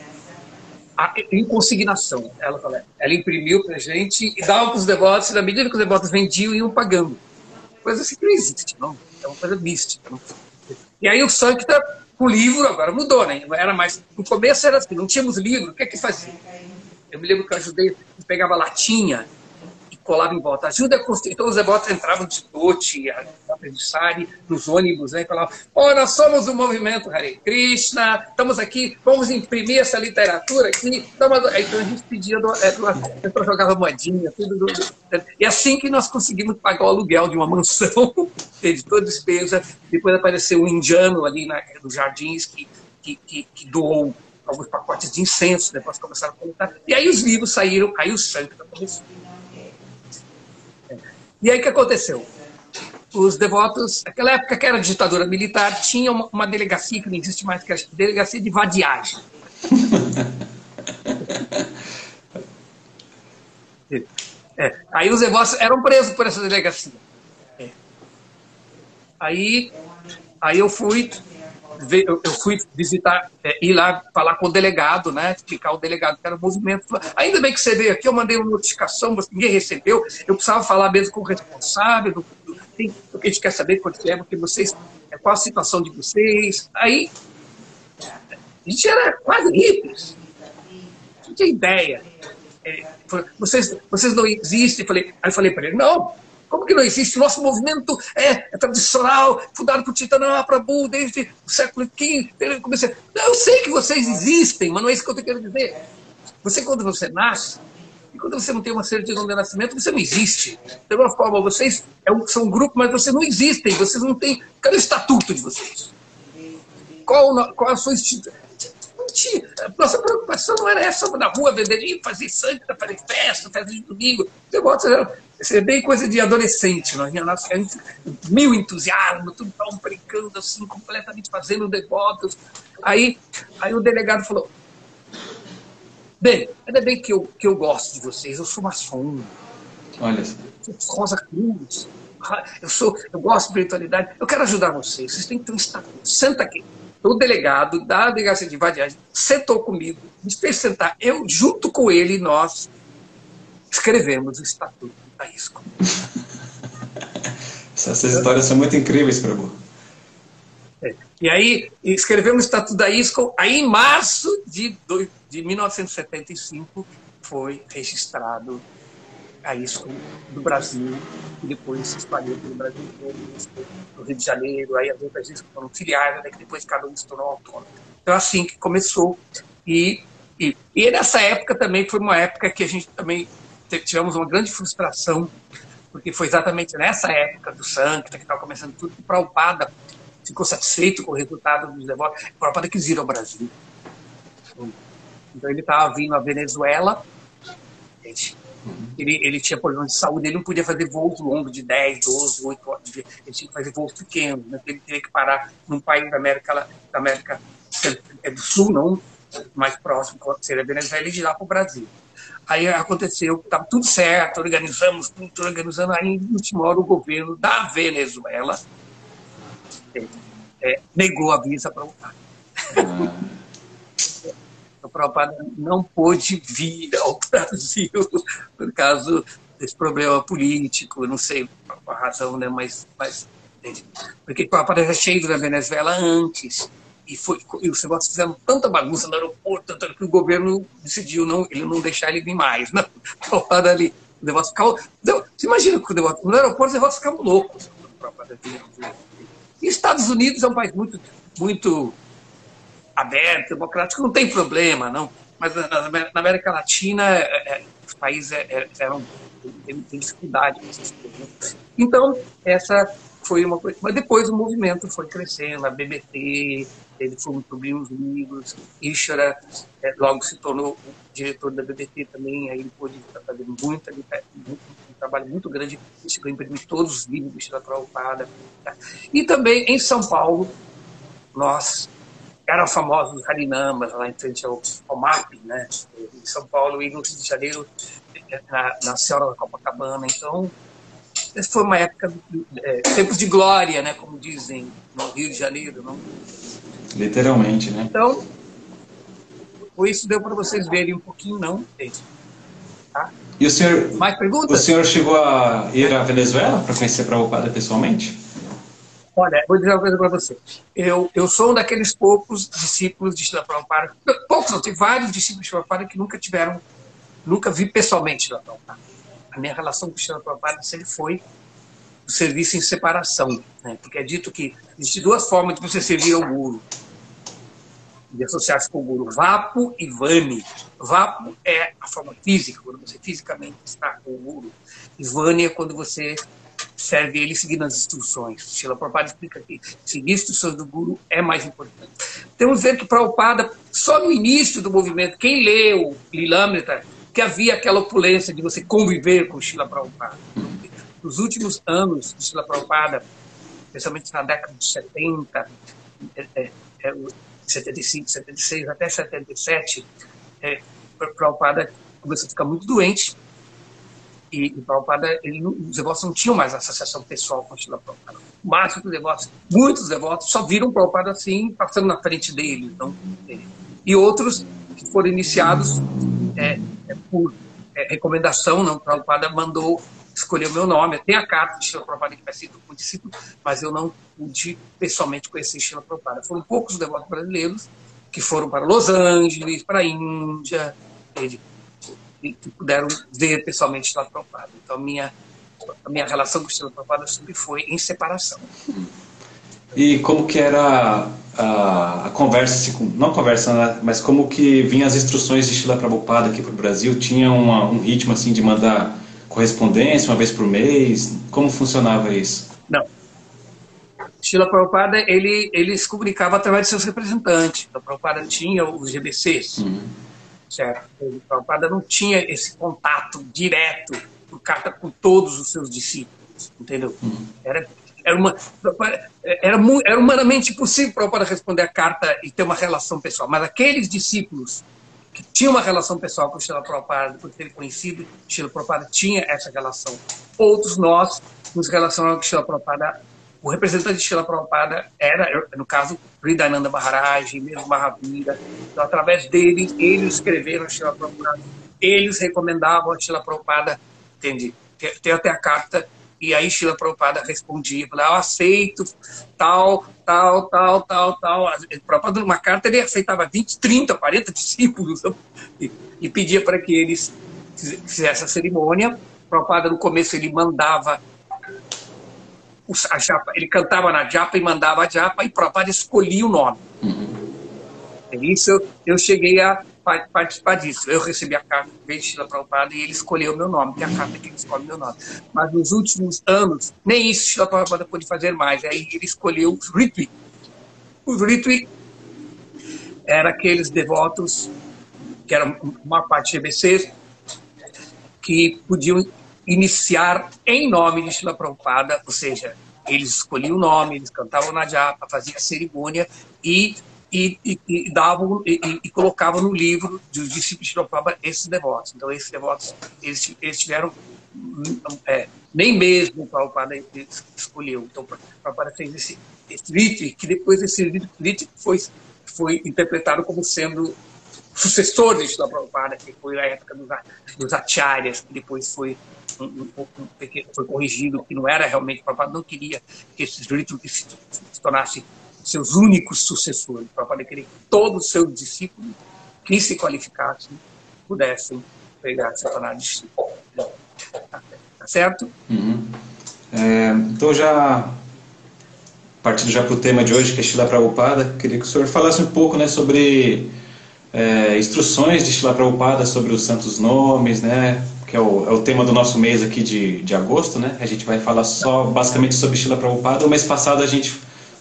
a, em consignação. Ela, ela imprimiu para a gente e dava para os devotos, e na medida que os devotos vendiam, iam pagando coisa assim que não existe, não. É uma coisa mística. Não. E aí o Sankta, o livro agora mudou, né? Era mais. No começo era assim, não tínhamos livro, o que é que fazia? Eu me lembro que eu ajudei, pegava latinha colava em volta. Ajuda a construir. Então os devotos entravam de tote, a Sari, nos ônibus, né, e falavam: oh, nós somos o movimento Hare Krishna, estamos aqui, vamos imprimir essa literatura aqui. Então a gente pedia, do, é, do, jogava moedinha, tudo. Do, e assim que nós conseguimos pagar o aluguel de uma mansão, de toda despesa. Depois apareceu um indiano ali na, nos jardins que, que, que, que doou alguns pacotes de incenso, depois começaram a contar. E aí os livros saíram, aí o Sankta começou. E aí o que aconteceu? Os devotos, naquela época que era ditadura militar, tinha uma, uma delegacia que não existe mais, que é a delegacia de vadiagem. é. Aí os devotos eram presos por essa delegacia. É. Aí, aí eu fui eu fui visitar, é, ir lá falar com o delegado, né? Explicar o delegado que era o movimento. Ainda bem que você veio aqui, eu mandei uma notificação, mas ninguém recebeu. Eu precisava falar mesmo com o responsável, do, do, que a gente quer saber quanto é, porque vocês, é, qual a situação de vocês. Aí, a gente era quase hippies. Não tinha ideia. É, vocês, vocês não existem. Falei, aí eu falei para ele, não, Como que não existe? Nosso movimento é, é tradicional, fundado por Chaitanya Prabhu desde o século XV. Eu sei que vocês existem, mas não é isso que eu quero dizer. Você, quando você nasce, e quando você não tem uma certidão de nascimento, você não existe. De alguma forma, vocês é são um grupo, mas vocês não existem. Vocês não têm. Cadê o estatuto de vocês? Qual, qual a sua instituição? Nossa preocupação não era essa, na rua vender fazer sangue, fazer festa, festa domingo. É bem coisa de adolescente. Nós nós mil entusiasmo, tudo tão brincando assim, completamente fazendo devotos. Aí, aí o delegado falou: Bem, ainda bem que eu, que eu gosto de vocês, eu sou maçom. Olha Rosa Cruz. Eu, sou, eu gosto de espiritualidade, eu quero ajudar vocês. Vocês têm que ter um estatuto. Senta aqui o delegado da delegacia de vadiagem sentou comigo, me fez sentar. Eu, junto com ele, nós escrevemos o Estatuto do Taísco. Essas histórias são muito incríveis, Prabhu. É. E aí, escrevemos o Estatuto da ISCO. Aí, em março de, de 1975, foi registrado a ISCO do Brasil que depois se espalhou pelo Brasil no Rio de Janeiro, aí as outras vezes foram filiais, né, que depois cada um se tornou autônomo. Então, assim que começou. E, e, e nessa época também foi uma época que a gente também tivemos uma grande frustração, porque foi exatamente nessa época do Sancta, que estava começando tudo, que Prabhupada ficou satisfeito com o resultado dos devotos. Prabhupada quis ir ao Brasil. Então ele estava vindo à Venezuela, ele, ele tinha problemas de saúde, ele não podia fazer voos longos de 10, 12, 8 horas. Ele tinha que fazer voos pequenos. Né? Ele teria que parar num país da América, da América é do Sul, não mais próximo, seria a Venezuela, e de lá para o Brasil. Aí aconteceu, estava tudo certo, organizamos tudo, organizando. Aí, no último hora, o governo da Venezuela é, negou a visa para o Brasil o Prabhupada não pôde vir ao Brasil por causa desse problema político, não sei a razão, né? mas, mas porque o Prabhupada já tinha ido na Venezuela antes e, foi, e os negócios fizeram tanta bagunça no aeroporto, tanto que o governo decidiu não, ele não deixar ele vir mais. Não, Prabhupada ali, o negócio ficava... Você imagina que o negócio, no aeroporto os negócios ficavam loucos. E Estados Unidos é um país muito, muito aberto, democrático, não tem problema, não. Mas na, América Latina, é, é, os países é, é eram têm dificuldade. Então, essa foi uma coisa. Mas depois o movimento foi crescendo, a BBT, ele publicando os livros, Ishara é, logo se tornou diretor da BBT também, aí ele pôde estar fazendo muita, um trabalho muito grande, a imprimir todos os livros do Ishara Prabhupada. Tá? E também em São Paulo, nós eram famosos Harinamas lá em frente ao, ao MAP, né, em São Paulo e no Rio de Janeiro, na, na Senhora da Copacabana. Então, essa foi uma época, é, tempos de glória, né, como dizem no Rio de Janeiro. Não? Literalmente, né? Então, por isso deu para vocês verem um pouquinho, não? Tá? E o senhor, Mais perguntas? O senhor chegou a ir à Venezuela para conhecer a Prabhupada pessoalmente? Olha, vou dizer uma coisa para você. Eu, eu sou um daqueles poucos discípulos de Shila Prabhupada. Poucos, não, tem vários discípulos de Shila Prabhupada que nunca tiveram, nunca vi pessoalmente Shila Prabhupada. A minha relação com Shila Prabhupada sempre foi o serviço em separação. Né? Porque é dito que existem duas formas de você servir ao guru. De associar-se com o guru. Vapo e Vani. Vapo é a forma física, quando você fisicamente está com o guru. E Vani é quando você serve ele seguindo as instruções. Sheila Prabhupada explica que seguir as instruções do Guru é mais importante. Temos ver que Prabhupada, só no início do movimento, quem leu Lilamrita, que havia aquela opulência de você conviver com Sheila Prabhupada. Nos últimos anos de Sheila Prabhupada, especialmente na década de 70, é, é, é, 75, 76 até 77, é, Prabhupada começou a ficar muito doente e, e Prabhupada, ele, os devotos não tinham mais associação pessoal com Shila Prabhupada. O máximo dos devotos, muitos devotos só viram Prabhupada assim, passando na frente dele. Então, e outros que foram iniciados é, é, por é, recomendação, não, Prabhupada mandou escolher o meu nome. Tem a carta de Shila Prabhupada que vai ser como discípulo, mas eu não pude pessoalmente conhecer Shila Prabhupada. Foram poucos os devotos brasileiros que foram para Los Angeles, para a Índia, que puderam ver pessoalmente lá Prabhupada. Então, minha, a minha relação com o Shila Prabhupada sempre foi em separação. E como que era a, a conversa, assim, não conversa, né, mas como que vinham as instruções de Shila Prabhupada aqui para o Brasil? Tinha uma, um ritmo assim de mandar correspondência uma vez por mês? Como funcionava isso? Não. Shila Prabhupada, ele, ele se comunicava através de seus representantes. O Prabhupada tinha os GBCs, uhum. certo? O Prabhupada não tinha esse contato direto por carta com todos os seus discípulos, entendeu? Uhum. Era era, uma, era, era humanamente impossível para o Prabhupada responder a carta e ter uma relação pessoal. Mas aqueles discípulos que tinham uma relação pessoal com o Srila Prabhupada, por ter conhecido, o Srila Prabhupada tinha essa relação. Outros nós nos relacionamos com o Srila Prabhupada. O representante de Srila Prabhupada era, no caso, Ridananda Maharaj, mesmo Mahavira. Então, através deles, eles escreveram a Srila Prabhupada, eles recomendavam a Srila Prabhupada, entende? Tem até a carta e aí Sheila Prabhupada respondia, falava, eu aceito tal, tal, tal, tal, tal. Prabhupada, numa carta, ele aceitava 20, 30, 40 discípulos e, e pedia para que eles fizessem a cerimônia. Prabhupada, no começo, ele mandava a japa, ele cantava na japa e mandava a japa, e Prabhupada escolhia o nome. Uhum. Isso eu, eu cheguei a participar disso. Eu recebi a carta do Shila Prabhupada e ele escolheu o meu nome, que é a carta que ele escolhe meu nome. Mas nos últimos anos, nem isso Shila Prabhupada pôde fazer mais. Aí ele escolheu os Ritvi. Os Ritvi eram aqueles devotos, que eram uma parte de GBC, que podiam iniciar em nome de Shila Prabhupada, ou seja, eles escolhiam o nome, eles cantavam na japa, faziam a cerimônia e e, e, e davam e, e, colocavam no livro dos discípulos de Prabhupada esses devotos. Então, esses devotos, eles, eles tiveram é, nem mesmo o Prabhupada escolheu. Então, o Prabhupada fez esse, esse rito, que depois esse rito foi, foi interpretado como sendo sucessor de Shila Prabhupada, que foi a época dos, dos acharyas, que depois foi um, um, um, foi corrigido, que não era realmente, o Prabhupada não queria que esses ritos se, se tornassem seus únicos sucessores, para poder que todos os seus discípulos que se qualificassem pudessem pegar se tornar discípulos. Tá, tá certo? Uhum. É, então, já partindo já para o tema de hoje, que é Shila Prabhupada, queria que o senhor falasse um pouco né, sobre é, instruções de Shila Prabhupada sobre os santos nomes, né, que é o, é o tema do nosso mês aqui de, de agosto, né? A gente vai falar só basicamente sobre Shila Prabhupada. O mês passado a gente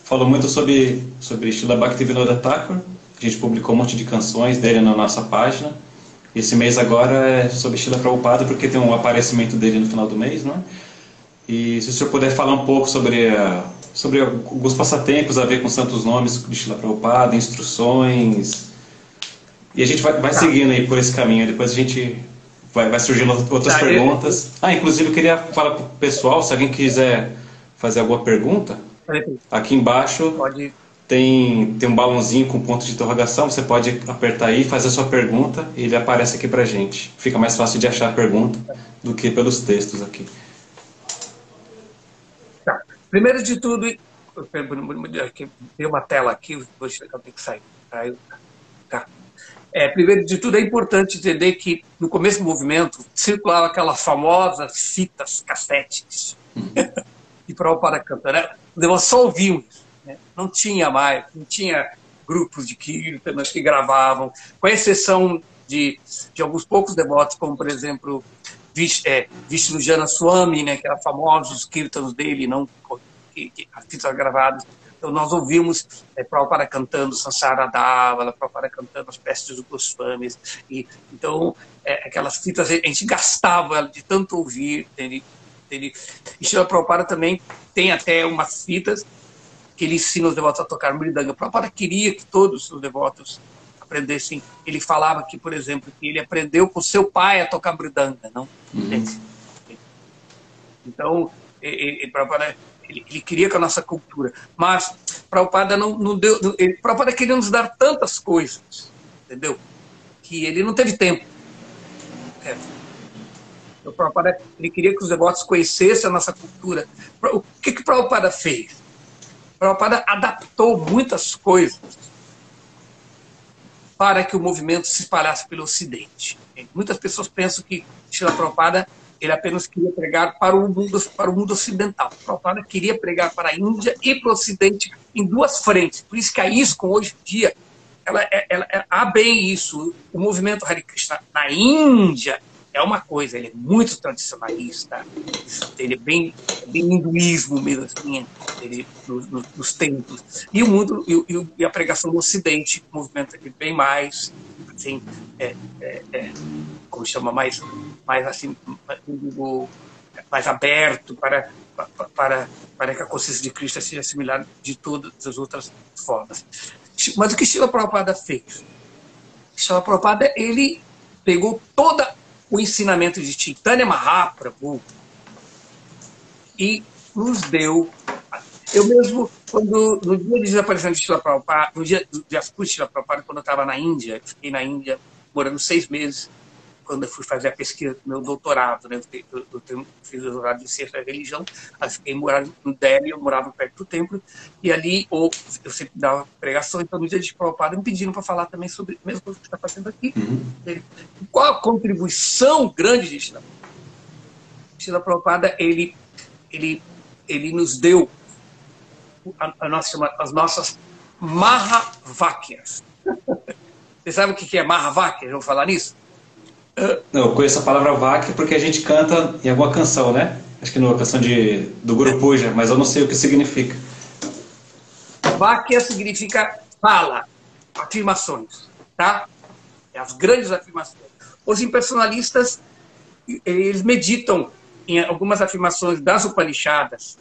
falou muito sobre, sobre Srila Bhaktivinoda Thakur. A gente publicou um monte de canções dele na nossa página. Esse mês agora é sobre Srila Prabhupada, porque tem um aparecimento dele no final do mês, não é? E se o senhor puder falar um pouco sobre, a, sobre alguns passatempos a ver com santos nomes de Srila Prabhupada, instruções. E a gente vai, vai tá. seguindo aí por esse caminho. Depois a gente vai, vai surgindo outras tá, perguntas. Eu... Ah, inclusive eu queria falar para o pessoal, se alguém quiser fazer alguma pergunta, Aqui embaixo pode... tem, tem um balãozinho com ponto de interrogação. Você pode apertar aí, fazer a sua pergunta e ele aparece aqui pra gente. Fica mais fácil de achar a pergunta do que pelos textos aqui. Tá. Primeiro de tudo, tem uma tela aqui, vou tenho que sair. Tá. É, primeiro de tudo, é importante entender que no começo do movimento circulava aquelas famosas fitas cassetes. Hum. e Prabhupada cantando. Né? Nós só ouvíamos, né? não tinha mais, não tinha grupos de kirtanas que gravavam, com exceção de, de alguns poucos devotos, como por exemplo é, Vishnu Jana Swami, né, que era famoso, os kirtans dele, não que, que, fitas gravadas. Então nós ouvimos é, Prabhupada cantando Sansara Davala, Prabhupada cantando as pestes dos Goswamis. E, então é, aquelas fitas a gente gastava de tanto ouvir, entende? Ele, Shila Prabhupada também tem até umas fitas que ele ensina os devotos a tocar Mridanga. Prabhupada queria que todos os devotos aprendessem. Ele falava que, por exemplo, que ele aprendeu com seu pai a tocar Mridanga, não? Uhum. Então, ele, Prabhupada, ele, ele, queria com a nossa cultura. Mas Prabhupada não, não deu. Ele, Prabhupada queria nos dar tantas coisas, entendeu? Que ele não teve tempo. É o Prabhupada ele queria que os devotos conhecessem a nossa cultura. O que, que o Prabhupada fez? O Prabhupada adaptou muitas coisas para que o movimento se espalhasse pelo Ocidente. Muitas pessoas pensam que Srila Prabhupada ele apenas queria pregar para o mundo, para o mundo ocidental. Prabhupada queria pregar para a Índia e para o Ocidente em duas frentes. Por isso que a ISKCON, hoje em dia, ela, ela, ela há bem isso. O movimento Hare Krishna na Índia é uma coisa, ele é muito tradicionalista, ele é bem, bem hinduísmo mesmo, assim, ele, nos, templos. E o mundo, e, e, a pregação no Ocidente, o movimento é bem mais, assim, é, é, é, como chama, mais, mais assim, mais aberto para, para, para que a consciência de Cristo seja similar de todas as outras formas. Mas o que Shila Prabhupada fez? Shila Prabhupada, ele pegou toda o ensinamento de Chaitanya Mahaprabhu e nos deu. Eu mesmo, quando, no dia de desaparecimento de Shila Prabhupada, no dia de Shila Prabhupada, quando eu estava na Índia, fiquei na Índia morando seis meses, quando eu fui fazer a pesquisa do meu doutorado, né? eu, eu, eu fiz o doutorado em ciência da religião, aí fiquei morando no Delhi, eu morava perto do templo, e ali ou, eu sempre dava pregação, então no dia de Prabhupada me pediram para falar também sobre a mesma coisa que está fazendo aqui. Uhum. Qual a contribuição grande de Shila? Shila Prabhupada, ele, ele, ele nos deu a, a nossa, as nossas Mahavakyas. Você sabe o que é? Já vou falar nisso? Eu conheço a palavra vaca porque a gente canta em alguma canção, né? Acho que numa canção de, do Guru Puja, mas eu não sei o que significa. Váquia significa fala, afirmações, tá? É as grandes afirmações. Os impersonalistas, eles meditam em algumas afirmações das Upanishadas,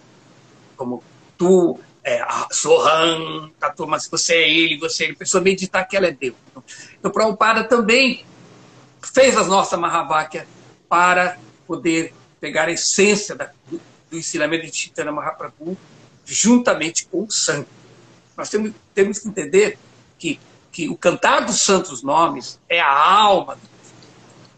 como tu, é, Sohan, mas você é ele, você é ele, a pessoa meditar que ela é Deus. Então, Prabhupada também fez a nossa Mahavakya para poder pegar a essência da, do, ensinamento de Chaitanya Mahaprabhu juntamente com o sangue. Nós temos, temos que entender que, que o cantar dos santos nomes é a alma do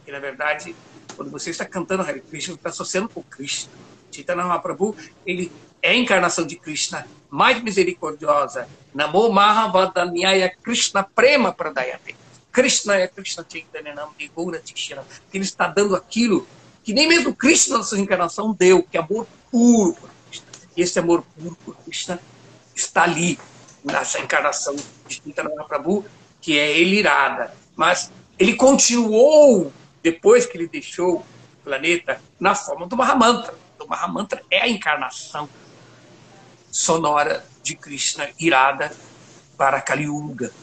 e, na verdade, quando você está cantando Hare Krishna, você está associando com Krishna. Chaitanya Mahaprabhu, ele é a encarnação de Krishna mais misericordiosa. Namo Mahavadanyaya Krishna Prema Pradayate. Krishna é Krishna Chaitanya Gaura Tishira, que ele está dando aquilo que nem mesmo Krishna na sua encarnação deu, que é amor puro por Krishna. E esse amor puro por Krishna está ali, nessa encarnação de Chaitanya Mahaprabhu, que é ele irada. Mas ele continuou, depois que ele deixou o planeta, na forma do Mahamantra. O Mahamantra é a encarnação sonora de Krishna irada para Kali Yuga.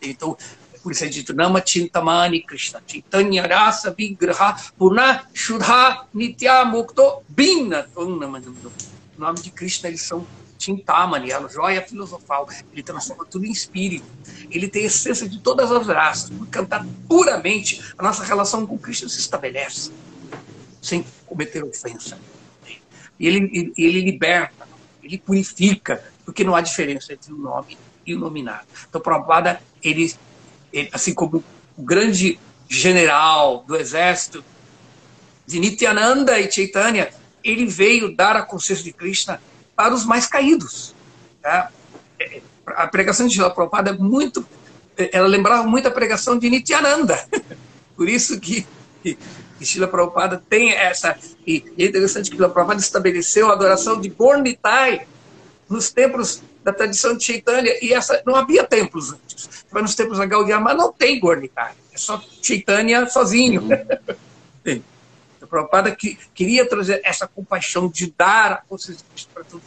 Então, por isso é dito Nama Chintamani Krishna Chaitanya Rasa Vigraha Puna Shudha Nitya Mukto Bina O nome de Krishna eles são Chintamani, a joia filosofal. Ele transforma tudo em espírito. Ele tem a essência de todas as raças. Por cantar puramente, a nossa relação com Krishna se estabelece, sem cometer ofensa. Ele, ele, ele liberta, ele purifica, porque não há diferença entre o nome e o nominado. Então, Prabhupada, ele ele, assim como o grande general do exército de Nityananda e Chaitanya, ele veio dar a consciência de Krishna para os mais caídos. Tá? A pregação de Shila Prabhupada é muito, ela lembrava muito a pregação de Nityananda. Por isso que, Shila Prabhupada tem essa. E, é interessante que Shila Prabhupada estabeleceu a adoração de Gornitai nos templos da tradição de Chaitanya, e essa não havia templos antes. Vai nos templos da Gaudiya, mas não tem Gornikai, é só Chaitanya sozinho. Uhum. a Prabhupada que, queria trazer essa compaixão de dar a consciência para todos.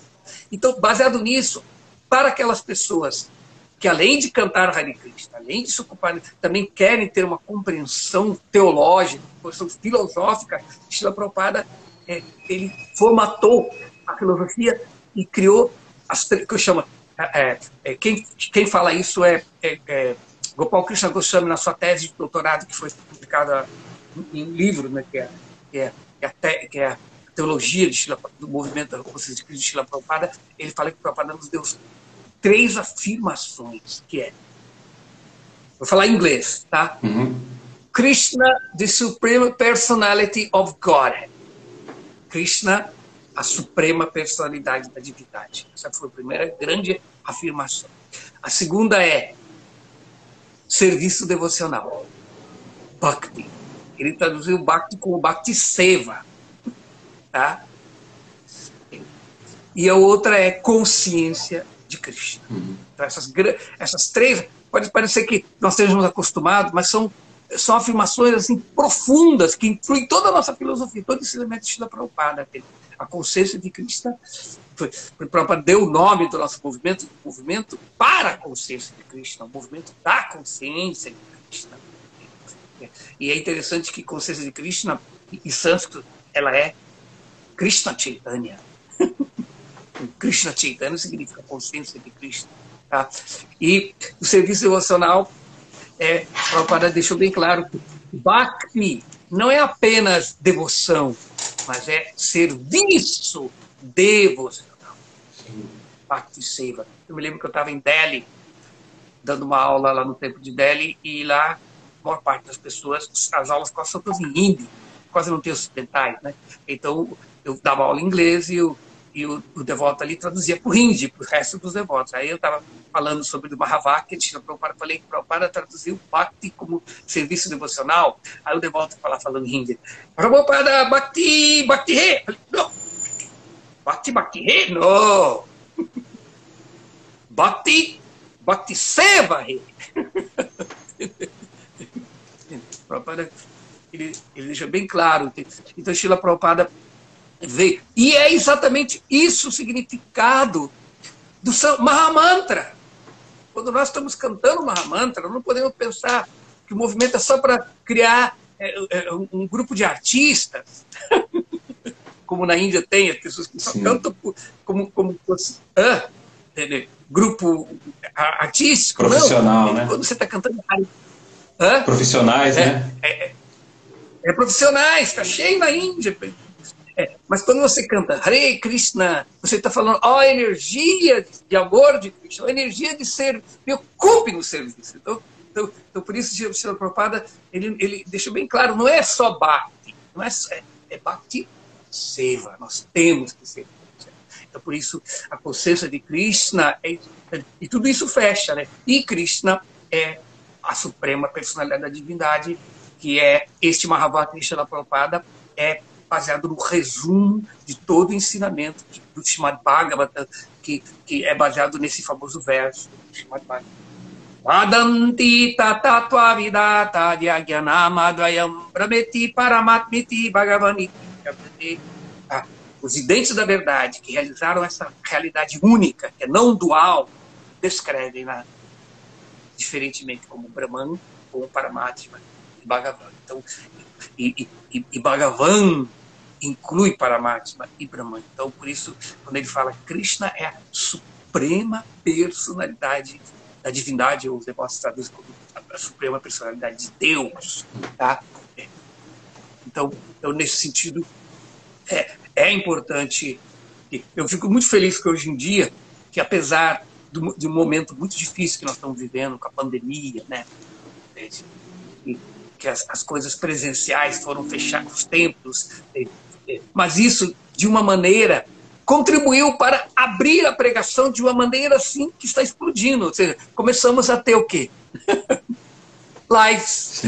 Então, baseado nisso, para aquelas pessoas que além de cantar Hare Krishna, além de se ocupar, também querem ter uma compreensão teológica, compreensão filosófica, Shila Prabhupada, é, ele formatou a filosofia e criou as que eu chamo, é, é, quem, quem fala isso é, é, é, Gopal Krishna Goswami na sua tese de doutorado que foi publicada em, em livro, né, que é, que é, que é, a, te, que é a teologia Shila, do movimento da consciência de Cristo de Shila Prabhupada, ele fala que Prabhupada nos deu três afirmações, que é, vou falar em inglês, tá? Uhum. Krishna, the Supreme Personality of God. Krishna a suprema personalidade da divindade. Essa foi a primeira grande afirmação. A segunda é serviço devocional. Bhakti. Ele traduziu Bhakti como Bhakti Seva. tá? E a outra é consciência de Krishna. Uhum. Então, essas, essas três, pode parecer que nós estejamos acostumados, mas são, são afirmações assim, profundas que incluem toda a nossa filosofia, todo esse elemento de Prabhupada. A consciência de Krishna Prabhupada deu o nome do nosso movimento, movimento para a consciência de Krishna, o movimento da consciência de Krishna. E é interessante que consciência de Krishna, em sânscrito, ela é Krishna Chaitanya. Krishna Chaitanya significa consciência de Krishna. Tá? E o serviço devocional, é, Prabhupada deixou bem claro que Bhakti não é apenas devoção, mas é serviço devocional. Bhakti Seva. Eu me lembro que eu estava em Delhi, dando uma aula lá no templo de Delhi, e lá a maior parte das pessoas, as aulas quase são todas em hindi, quase não tem ocidentais, né? Então, eu dava aula em inglês e, eu, e o, o, devoto ali traduzia para o hindi, para o resto dos devotos. Aí eu estava falando sobre o Mahavakya, tinha Prabhupada, falei que Prabhupada traduziu Bhakti como serviço devocional. Aí o devoto falava falando hindi, Prabhupada Bhakti, Bhakti. Falei, não, Bhakti Bhakti He, não. Bhakti, Bhakti Seva He. Prabhupada, ele, ele deixa bem claro. Então, Shila Prabhupada veio. E é exatamente isso o significado do Mahamantra. Quando nós estamos cantando Mahamantra, não podemos pensar que o movimento é só para criar é, é, um grupo de artistas. como na Índia tem, as pessoas que só Sim. cantam como, como ah, grupo artístico. Profissional, não. né? Quando você está cantando. Hã? Profissionais, é, né? É, é, é profissionais, está cheio na Índia. É, mas quando você canta Hare Krishna, você está falando, ó, oh, energia de amor de Krishna, energia de ser, me ocupe no serviço. Então, então, então por isso, o Srila Prabhupada, ele, ele deixou bem claro, não é só Bhakti, não é, é, é Bhakti Seva, nós temos que ser. Então, por isso, a consciência de Krishna, é, é, e tudo isso fecha, né? E Krishna é a suprema personalidade da divindade, que é este Mahavata Krishna Prabhupada, é baseado no resumo de todo o ensinamento do Srimad Bhagavatam, que, que é baseado nesse famoso verso do Srimad dhyagyanam prameti paramatmiti ah, os videntes da verdade, que realizaram essa realidade única, que é não dual, descrevem na, diferentemente como Brahman ou Paramatma e Bhagavan. Então, e, e, e Bhagavan inclui Paramatma e Brahman. Então, por isso, quando ele fala Krishna é a suprema personalidade da divindade, ou os devotos traduzem como a suprema personalidade de Deus. Tá? Então, então, nesse sentido, é, é importante. Eu fico muito feliz que hoje em dia, que apesar do, de um momento muito difícil que nós estamos vivendo com a pandemia, né, e, que as, as coisas presenciais foram fechadas, os templos, mas isso de uma maneira contribuiu para abrir a pregação de uma maneira assim que está explodindo. Ou seja, começamos a ter o quê? Lives,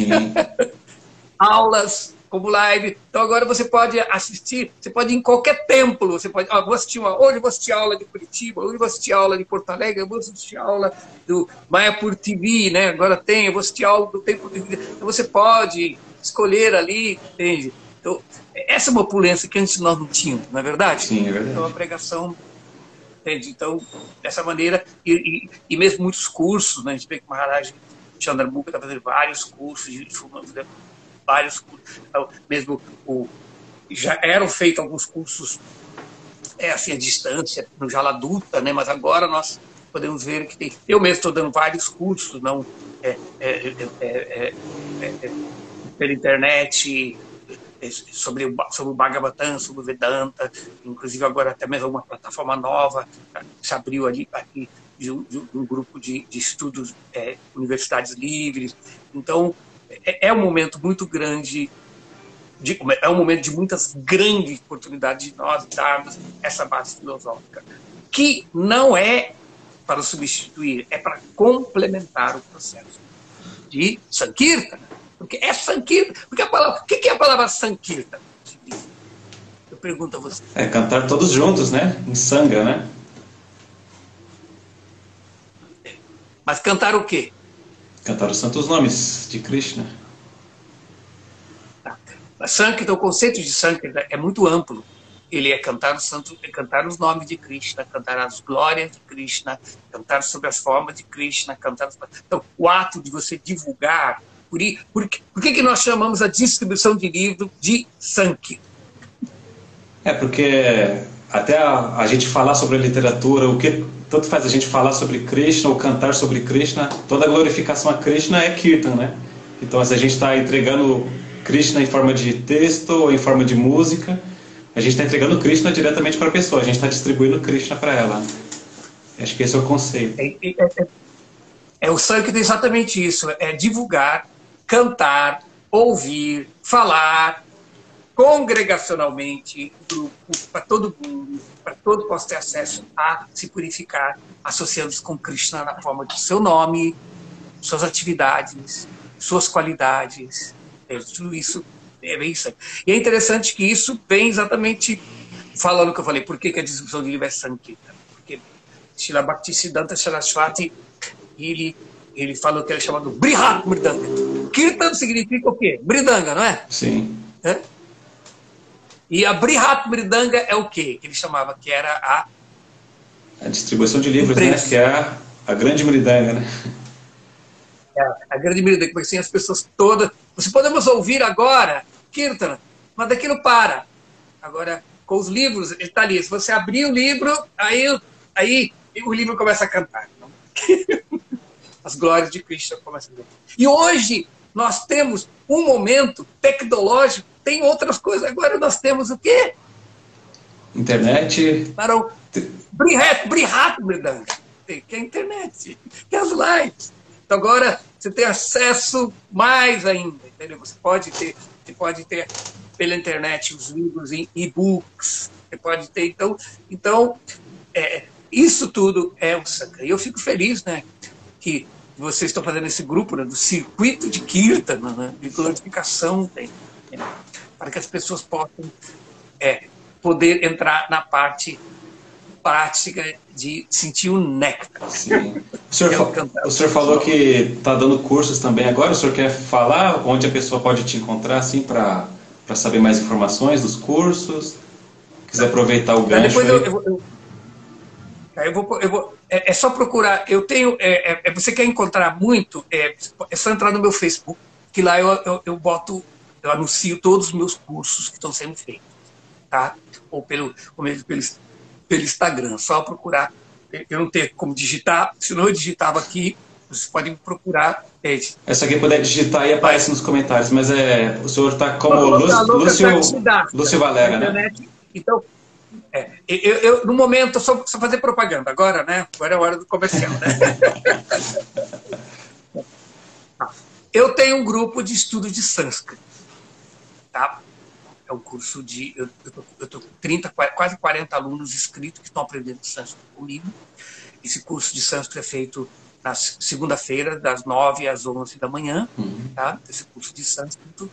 aulas, como live. Então agora você pode assistir, você pode ir em qualquer templo, você pode, ó, vou assistir uma, hoje vou assistir aula de Curitiba, hoje vou assistir aula de Porto Alegre, eu vou assistir aula do Mayapur TV, né? Agora tem, eu vou assistir aula do Templo de Então você pode escolher ali, entende? Então, essa é uma opulência que antes nós não tínhamos, não é verdade? Sim, é verdade. Então a pregação entende? Então, dessa maneira, e, e, e mesmo muitos cursos, né? a gente vê que o Maharaj Chandramukha está fazendo vários cursos de, de vários cursos, então, mesmo o, já eram feitos alguns cursos é, assim, à distância, no Adulta, né? mas agora nós podemos ver que tem. Eu mesmo estou dando vários cursos, não é, é, é, pela internet, sobre o, sobre o Bhagavatam, sobre o Vedanta, inclusive agora até mesmo uma plataforma nova se abriu ali aqui de um, de um grupo de, de estudos é, universidades livres. Então é, é um momento muito grande, de, é um momento de muitas grandes oportunidades de nós darmos essa base filosófica, que não é para substituir, é para complementar o processo de Sankirtana. Porque é Sankirtana. Porque a palavra, o que é a palavra Sankirtana? Pergunta você. É, cantar todos juntos, né? Em sanga, né? Mas cantar o quê? Cantar os santos nomes de Krishna. Sankirtan, o conceito de Sankirtan é muito amplo. Ele é cantar os santos, é cantar os nomes de Krishna, cantar as glórias de Krishna, cantar sobre as formas de Krishna, cantar. Então, o ato de você divulgar. Por, por, por que, que nós chamamos a distribuição de livro de Sankirtan? É porque até a, a, gente falar sobre a literatura, o que tanto faz a gente falar sobre Krishna ou cantar sobre Krishna, toda glorificação a Krishna é Kirtan, né? Então, se a gente está entregando Krishna em forma de texto ou em forma de música, a gente está entregando Krishna diretamente para a pessoa, a gente está distribuindo Krishna para ela. Acho que esse é o conceito. É, é, é, é o sangue tem exatamente isso: é divulgar, cantar, ouvir, falar, congregacionalmente, para todo mundo, para todo possa ter acesso a se purificar, associando-se com Krishna na forma do seu nome, suas atividades, suas qualidades, é, tudo isso é bem isso. E é interessante que isso vem exatamente falando o que eu falei, por que, que a distribuição de livro é Sankirtan? Porque Srila Bhaktisiddhanta Saraswati, ele, ele falou que era chamado Brihat Mridanga. Kirtan significa o quê? Mridanga, não é? Sim. É? E a Brihat Mridanga é o quê? Que ele chamava que era a... A distribuição de livros, né? Que é a, a grande Mridanga, né? É, a grande Mridanga, porque assim as pessoas todas... Você podemos ouvir agora Kirtana, mas daquilo para. Agora, com os livros, ele está ali. Se você abrir o livro, aí, aí o livro começa a cantar. As glórias de Cristo começam a cantar. E hoje nós temos um momento tecnológico, tem outras coisas. Agora nós temos o quê? Internet. Para o Brihat, Brihat, que é a internet, que é as lives. Então agora você tem acesso mais ainda, entendeu? Você pode ter você pode ter pela internet os livros em e-books, você pode ter. Então, então é, isso tudo é o Sanka. E eu fico feliz né, que vocês estão fazendo esse grupo né, do circuito de Kirtan, né, de glorificação, né, para que as pessoas possam é, poder entrar na parte prática de sentir o néctar. Sim. O senhor, é o senhor falou que está dando cursos também agora. O senhor quer falar onde a pessoa pode te encontrar, assim, para saber mais informações dos cursos? Quiser aproveitar o gancho. Depois eu, eu, eu, eu, vou, eu vou, é, é, só procurar. Eu tenho. É, é, é você quer encontrar muito? É, é, só entrar no meu Facebook, que lá eu, eu boto, eu anuncio todos os meus cursos que estão sendo feitos, tá? Ou pelo, ou mesmo pelo pelo Instagram. Só procurar. Eu não tenho como digitar, senão eu digitava aqui. Vocês podem procurar. É, Essa aqui puder digitar aí aparece nos comentários, mas é, o senhor está como Lúcio, Lúcio, Lúcio Valera, né? Então, é, eu, eu, no momento, só, só fazer propaganda. Agora, né? Agora é a hora do comercial, né? eu tenho um grupo de estudo de sânscrito. Tá? é um curso de. Eu estou com 30, quase 40 alunos inscritos que estão aprendendo sânscrito comigo. Esse curso de sânscrito é feito na segunda-feira, das 9 às 11 da manhã. Uhum. Tá? Esse curso de sânscrito.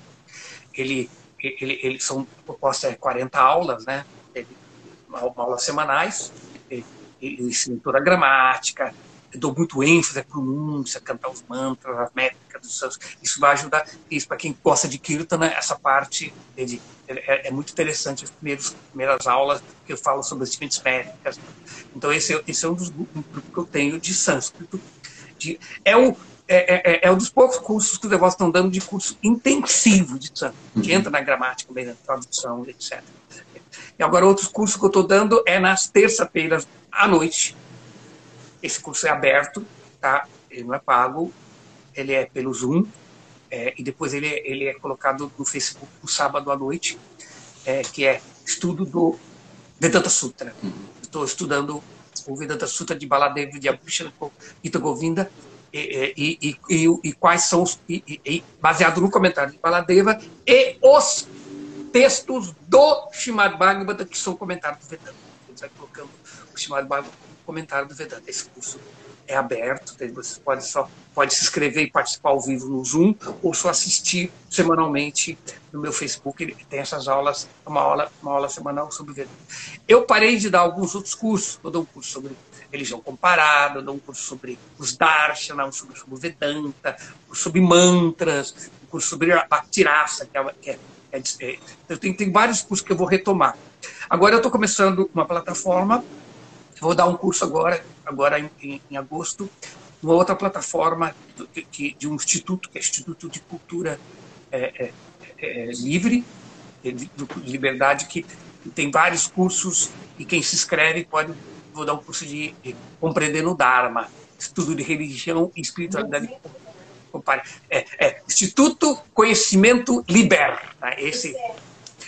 Ele, ele, ele são propostas é 40 aulas, né? Ele, aulas semanais. Ele, ele ensina toda a gramática, eu dou muito ênfase à pronúncia, cantar os mantras, as métricas dos santos. Isso vai ajudar, isso para quem gosta de Kirtana, essa parte de, é, é, muito interessante, as primeiras, primeiras aulas que eu falo sobre as diferentes métricas. Então esse, esse é um dos grupos que eu tenho de sânscrito. De, é, o, é, é, é, um dos poucos cursos que os devotos estão dando de curso intensivo de sânscrito, que uhum. entra na gramática, na tradução, etc. E agora outros cursos que eu estou dando é nas terça-feiras à noite, esse curso é aberto, tá? Ele não é pago, ele é pelo Zoom, é, e depois ele, é, ele é colocado no Facebook no sábado à noite, é, que é estudo do Vedanta Sutra. Estou estudando o Vedanta Sutra de Baladev de Gita Govinda, e, e, e, e, quais são os. baseado no comentário de Baladeva e os textos do Shimad Bhagavata, que são comentários do Vedanta. Ele vai colocando o Shimad Bhagavata comentário do Vedanta. Esse curso é aberto, você pode só pode se inscrever e participar ao vivo no Zoom ou só assistir semanalmente no meu Facebook. Tem essas aulas, uma aula, uma aula semanal sobre Vedanta. Eu parei de dar alguns outros cursos. Eu dou um curso sobre religião comparada, eu dou um curso sobre os Darshana, um curso sobre Vedanta, um sobre mantras, um curso sobre a Tirasa, que é, que é, é, é eu tenho, tem vários cursos que eu vou retomar. Agora eu estou começando uma plataforma Vou dar um curso agora, agora em, em, em agosto, uma outra plataforma de, de, um instituto, que é o Instituto de Cultura é, é, é, Livre, de, de, Liberdade, que tem vários cursos e quem se inscreve pode. Vou dar um curso de, de Compreendendo o Dharma, estudo de religião e espiritualidade. É, é, Instituto Conhecimento Liber. Tá? Esse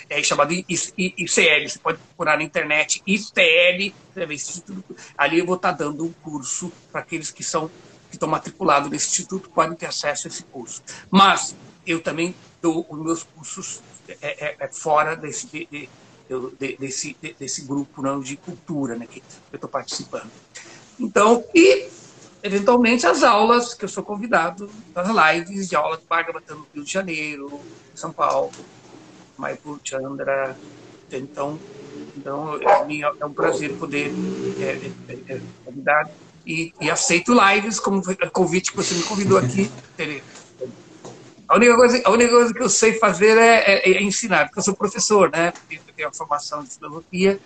é chamado ICL. Você pode procurar na internet ICL, ali eu vou estar dando um curso para aqueles que são que estão matriculados nesse instituto podem ter acesso a esse curso. Mas eu também dou os meus cursos é, é, é fora desse, de, de, desse, desse grupo não, de cultura né, que eu estou participando. Então, e eventualmente as aulas que eu sou convidado, as lives de aula de Bhagavatam no Rio de Janeiro, São Paulo, Michael Chandra. Então, então é, é um prazer poder é, é, é, convidar e, e, aceito lives como convite que você me convidou aqui. A única coisa, a única coisa que eu sei fazer é, é, é ensinar, porque eu sou professor, né? Eu tenho a formação de filosofia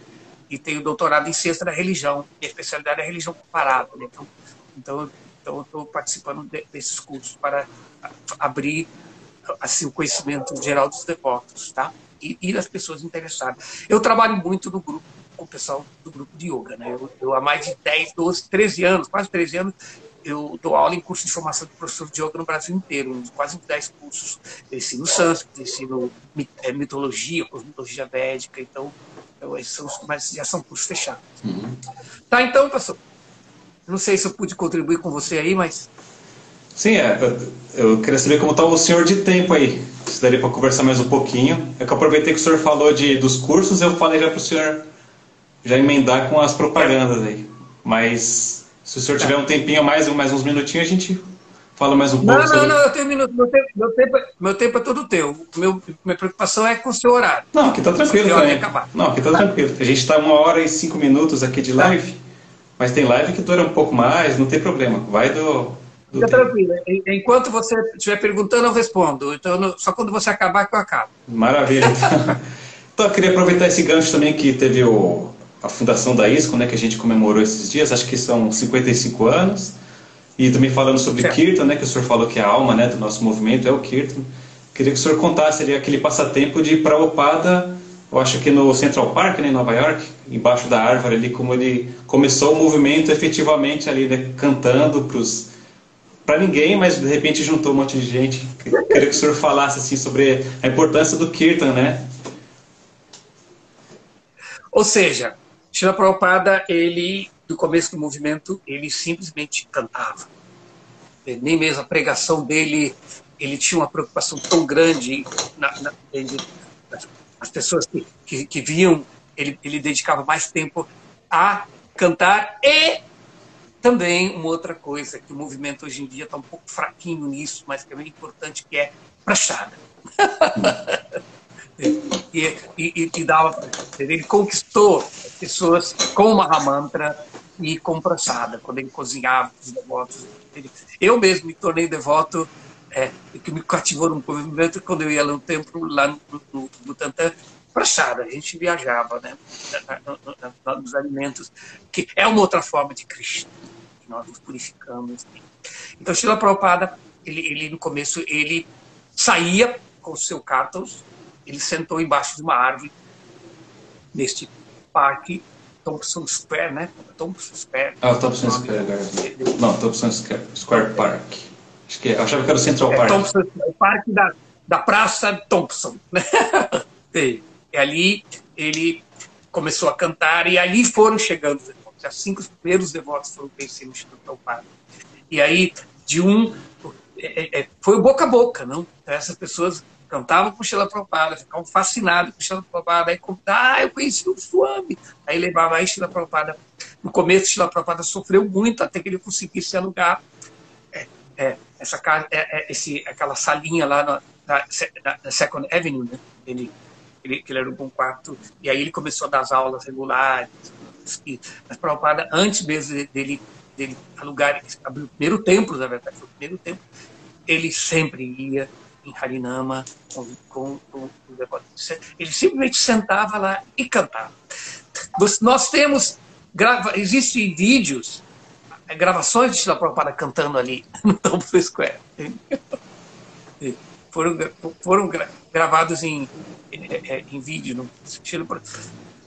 e tenho doutorado em ciência da religião. Minha especialidade é religião comparada. Né? Então, então, então eu estou participando de, desses cursos para abrir assim, o conhecimento geral dos devotos, tá? E, e, das pessoas interessadas. Eu trabalho muito no grupo, com o pessoal do grupo de yoga, né? Eu, eu, há mais de 10, 12, 13 anos, quase 13 anos, eu dou aula em curso de formação de professor de yoga no Brasil inteiro, quase 10 cursos. Eu ensino sânscrito, ensino é, mitologia, cosmologia védica, então, então esses são, mas já são cursos fechados. Uhum. Tá, então, pastor, não sei se eu pude contribuir com você aí, mas Sim, é, eu, eu, queria saber como está o senhor de tempo aí. Se daria para conversar mais um pouquinho. É que eu aproveitei que o senhor falou de, dos cursos, eu falei já para o senhor já emendar com as propagandas aí. Mas se o senhor tiver um tempinho mais, mais uns minutinhos, a gente fala mais um pouco. Não, sobre... não, não, eu tenho um minuto. Meu tempo, meu tempo, meu tempo é todo teu. Meu, minha preocupação é com o seu horário. Não, aqui está tranquilo também. Não, aqui está tranquilo. A gente está uma hora e cinco minutos aqui de live, mas tem live que dura um pouco mais, não tem problema. Vai do, Fica tranquilo. Enquanto você estiver perguntando, eu respondo. Então, só quando você acabar que eu acabo. Maravilha. então, eu queria aproveitar esse gancho também que teve o, a fundação da ISCO, né, que a gente comemorou esses dias, acho que são 55 anos. E também falando sobre certo. Kirtan, né, que o senhor falou que a alma né, do nosso movimento é o Kirtan. Queria que o senhor contasse ali aquele passatempo de Prabhupada, eu acho que no Central Park, né, em Nova York, embaixo da árvore ali, como ele começou o movimento efetivamente ali, né, cantando para os para ninguém, mas de repente juntou um monte de gente. Queria que o senhor falasse assim sobre a importância do Kirtan, né? Ou seja, Shila Prabhupada, ele, do começo do movimento, ele simplesmente cantava. Nem mesmo a pregação dele, ele tinha uma preocupação tão grande na, na, as pessoas que, que, que viam, ele, ele dedicava mais tempo a cantar e também, uma outra coisa que o movimento hoje em dia está um pouco fraquinho nisso, mas que é bem importante, que é prachada. e, e, e dava, ele conquistou pessoas com Mahamantra e com prachada, quando ele cozinhava os devotos. Eu mesmo me tornei devoto, é, que me cativou no movimento quando eu ia lá no templo, lá no, no, no Tantã, prachada, a gente viajava né, nos alimentos, que é uma outra forma de Krishna nós nos purificamos. Então, Shila Prabhupada, ele, ele no começo, ele saía com o seu cátaros, ele sentou embaixo de uma árvore, neste parque, Thompson Square, né? Thompson Square. Ah, Thompson Square, Não, Thompson Square, Square Park. Acho que, é, achava que era o Central é, Park. Thompson, o parque da, da Praça Thompson. Né? e ali ele começou a cantar e ali foram chegando que os primeiros devotos foram conhecer o Instituto Prabhupada. E aí, de um. É, é, é foi boca a boca, não? Então, essas pessoas cantavam com Sheila Prabhupada, ficavam fascinados com Sheila Prabhupada, aí ah, eu conheci o Swami. Aí levava aí Sheila Prabhupada no começo, Shila Prabhupada sofreu muito até que ele conseguisse alugar é, é, essa é, esse, aquela salinha lá na, na, na Second Avenue, né? Ele, ele, ele alugou um quarto e aí ele começou a dar as aulas regulares. E, mas Prabhupada, antes mesmo dele, dele alugar, abrir o primeiro templo, na verdade, foi o primeiro templo, ele sempre ia em Harinama com, com, com, ele simplesmente sentava lá e cantava. Nós temos, grava, existem vídeos, eh, gravações de Shila Prabhupada cantando ali no Temple Square. foram, foram gravados em, em, em vídeo no.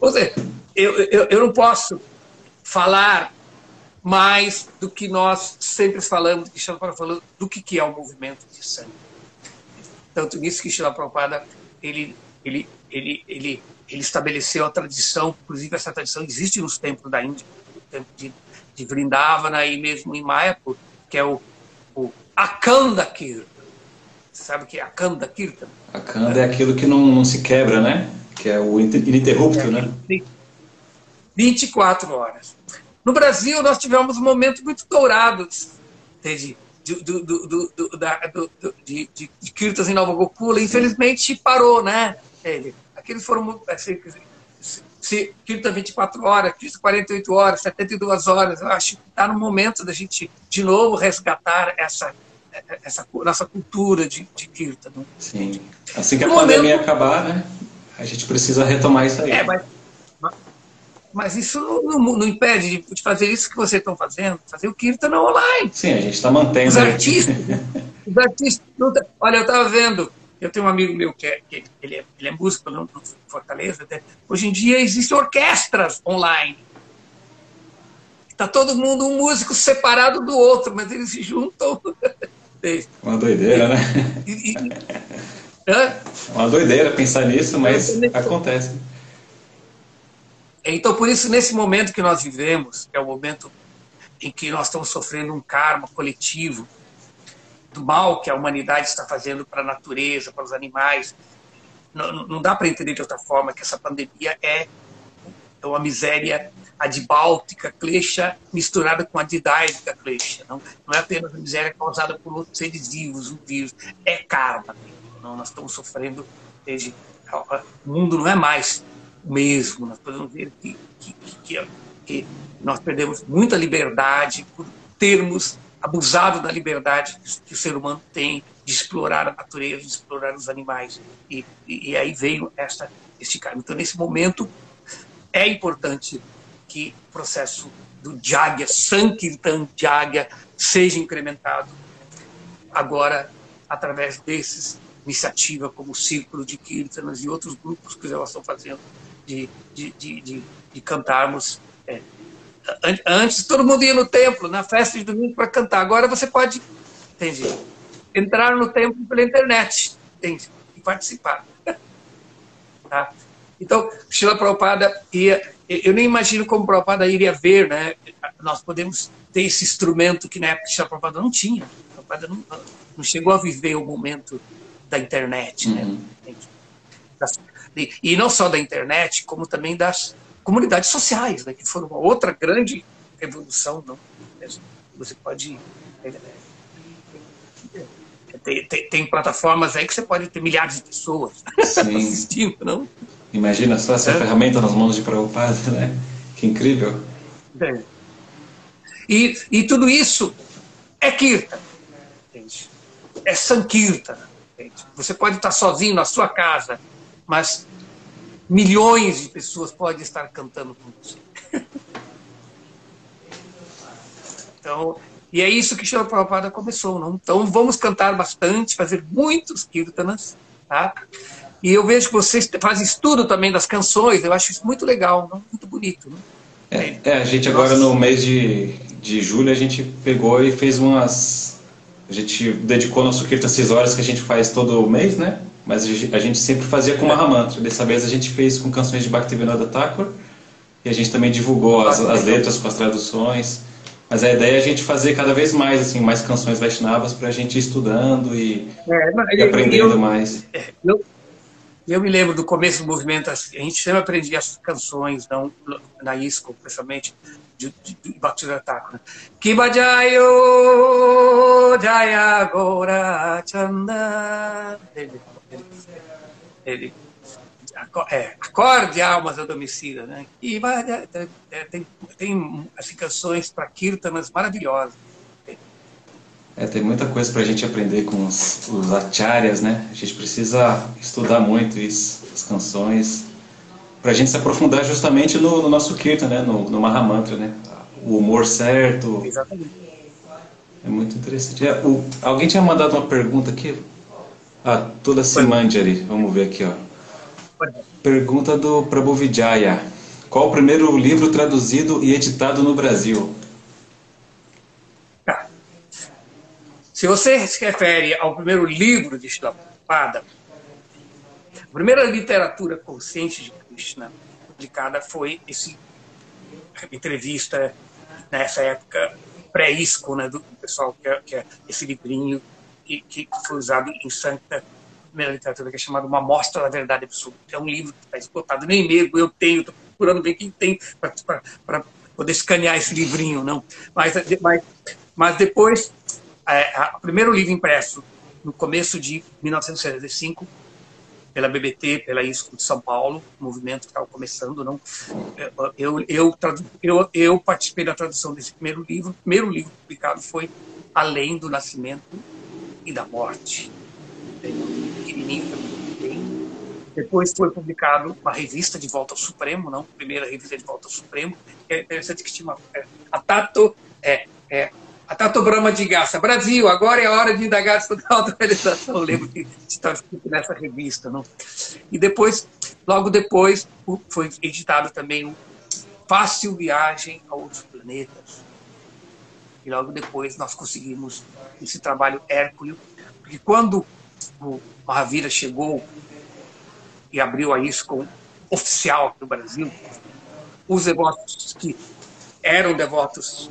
Ou seja, eu, eu, eu não posso falar mais do que nós sempre falamos, que Shila falando, do que, que é o movimento de sangue. Tanto nisso que Shila Prabhupada, ele, ele, ele, ele, ele estabeleceu a tradição, inclusive essa tradição existe nos templos da Índia, no templo de, de Vrindavana e mesmo em Mayapur, que é o, o Akanda Kirtan. Sabe o que é Akanda Kirtan? Akanda é aquilo que não, não se quebra, né? Que é o ininterrupto, é, né? 24 horas. No Brasil, nós tivemos momentos muito dourados de, de, do, do, do, da, de, de, de Kirtas em Nova Gokula. Infelizmente, parou, né? Ele. Aqueles foram. Assim, se Kirtan 24 horas, Kirtan 48 horas, 72 horas. Eu acho que está no momento da gente, de novo, resgatar essa essa nossa cultura de, de. Né? Sim. Assim que a no pandemia momento... acabar, né? A gente precisa retomar isso aí. É, mas, mas isso não, não, não, impede de fazer isso que vocês estão fazendo, fazer o kirtan online. Sim, a gente está mantendo. Os artistas, os artistas. Olha, eu estava vendo, eu tenho um amigo meu que, é, que ele, é, ele é músico no Fortaleza. Né? Hoje em dia existem orquestras online. Está todo mundo um músico separado do outro, mas eles se juntam Uma doideira, né? E, e... Uma doideira pensar nisso, mas acontece. Então, por isso, nesse momento que nós vivemos, que é o momento em que nós estamos sofrendo um karma coletivo do mal que a humanidade está fazendo para a natureza, para os animais, não, não dá para entender de outra forma que essa pandemia é uma miséria adibáltica, cleixa, misturada com a didáica cleixa. Não, não é apenas a miséria causada por outros seres vivos, o vírus, é karma. Não, nós estamos sofrendo desde. O mundo não é mais o mesmo. Nós podemos ver que, que, que, que nós perdemos muita liberdade por termos abusado da liberdade que o ser humano tem de explorar a natureza, de explorar os animais. E, e, e aí veio esta, este karma. Então, nesse momento, é importante que o processo do Jagya, Sankirtan Jagya, seja incrementado agora através desses iniciativa como o Círculo de Kirtanas e outros grupos que elas estão fazendo de, de, de, de, de cantarmos. É. Antes todo mundo ia no templo, na festa de domingo para cantar. Agora você pode entende, entrar no templo pela internet entende, e participar. tá? Então, Shila Prabhupada ia eu nem imagino como Prabhupada iria ver, né? Nós podemos ter esse instrumento que na época de Prabhupada não tinha. Prabhupada não, não, chegou a viver o momento da internet, né? uhum. né? E, não só da internet, como também das comunidades sociais, né? Que foram uma outra grande revolução, não? Você pode é, é, tem, tem, tem, plataformas aí que você pode ter milhares de pessoas assistindo, não? Imagina só essa é. ferramenta nas mãos de Prabhupada, né? Que incrível. É. E, e tudo isso é Kirtan. É Sankirtan. Você pode estar sozinho na sua casa, mas milhões de pessoas podem estar cantando com você. então, e é isso que Shila Prabhupada começou. Não? Então vamos cantar bastante, fazer muitos kirtanas, tá? E eu vejo que vocês fazem estudo também das canções, eu acho isso muito legal, muito bonito. Né? É, é, a gente agora no mês de, de julho, a gente pegou e fez umas... A gente dedicou nosso Kirtan 6 horas que a gente faz todo mês, né? Mas a gente sempre fazia com Mahamantra. Dessa vez a gente fez com canções de Bhaktivinoda Thakur e a gente também divulgou as, as letras com as traduções. Mas a ideia é a gente fazer cada vez mais, assim, mais canções Vaishnavas para a gente ir estudando e, é, e aprendendo eu, mais. Eu, Eu me lembro do começo do movimento, a gente sempre aprendia as canções, não, na ISCO, principalmente, de, de, de batida taco. Né? Kibajayo Jaya Chanda. Ele, ele, ele é, acorde almas adormecidas, né? E é, tem, tem assim, canções para kirtanas maravilhosas. É, tem muita coisa para a gente aprender com os, os acharyas, né? A gente precisa estudar muito isso, as canções, para a gente se aprofundar justamente no, no nosso kirtan, né? No, no Mahamantra, né? O humor certo. Exatamente. É muito interessante. É, o, alguém tinha mandado uma pergunta aqui. Ah, Tula Simanjari. Vamos ver aqui, ó. Pergunta do Prabhu Vijaya. Qual o primeiro livro traduzido e editado no Brasil? Se você se refere ao primeiro livro de Prabhupada, a primeira literatura consciente de Krishna publicada foi esse entrevista nessa época pré-isco, né, do pessoal que é, que é, esse livrinho que, que foi usado em Santa primeira literatura que é chamado Uma Mostra da Verdade Absoluta. É um livro que está esgotado, nem mesmo eu tenho, estou procurando ver quem tem para poder escanear esse livrinho, não. Mas, mas, mas depois é, o primeiro livro impresso no começo de 1965 pela BBT, pela ISCO de São Paulo, movimento que estava começando, não. Eu, eu, eu, eu, participei da tradução desse primeiro livro. O primeiro livro publicado foi Além do Nascimento e da Morte. Pequenininho, depois foi publicado uma revista de Volta ao Supremo, não, primeira revista de Volta ao Supremo. É interessante que tinha uma, é, a Tato é, é a Tato Brahma de Gaça. Brasil, agora é a hora de indagar sobre a autorrealização. Eu lembro que estava escrito nessa revista. Não? E depois, logo depois, foi editado também o Fácil Viagem a Outros Planetas. E logo depois nós conseguimos esse trabalho hércules, porque quando o Mahavira chegou e abriu a ISCOM oficial no Brasil, os devotos que eram devotos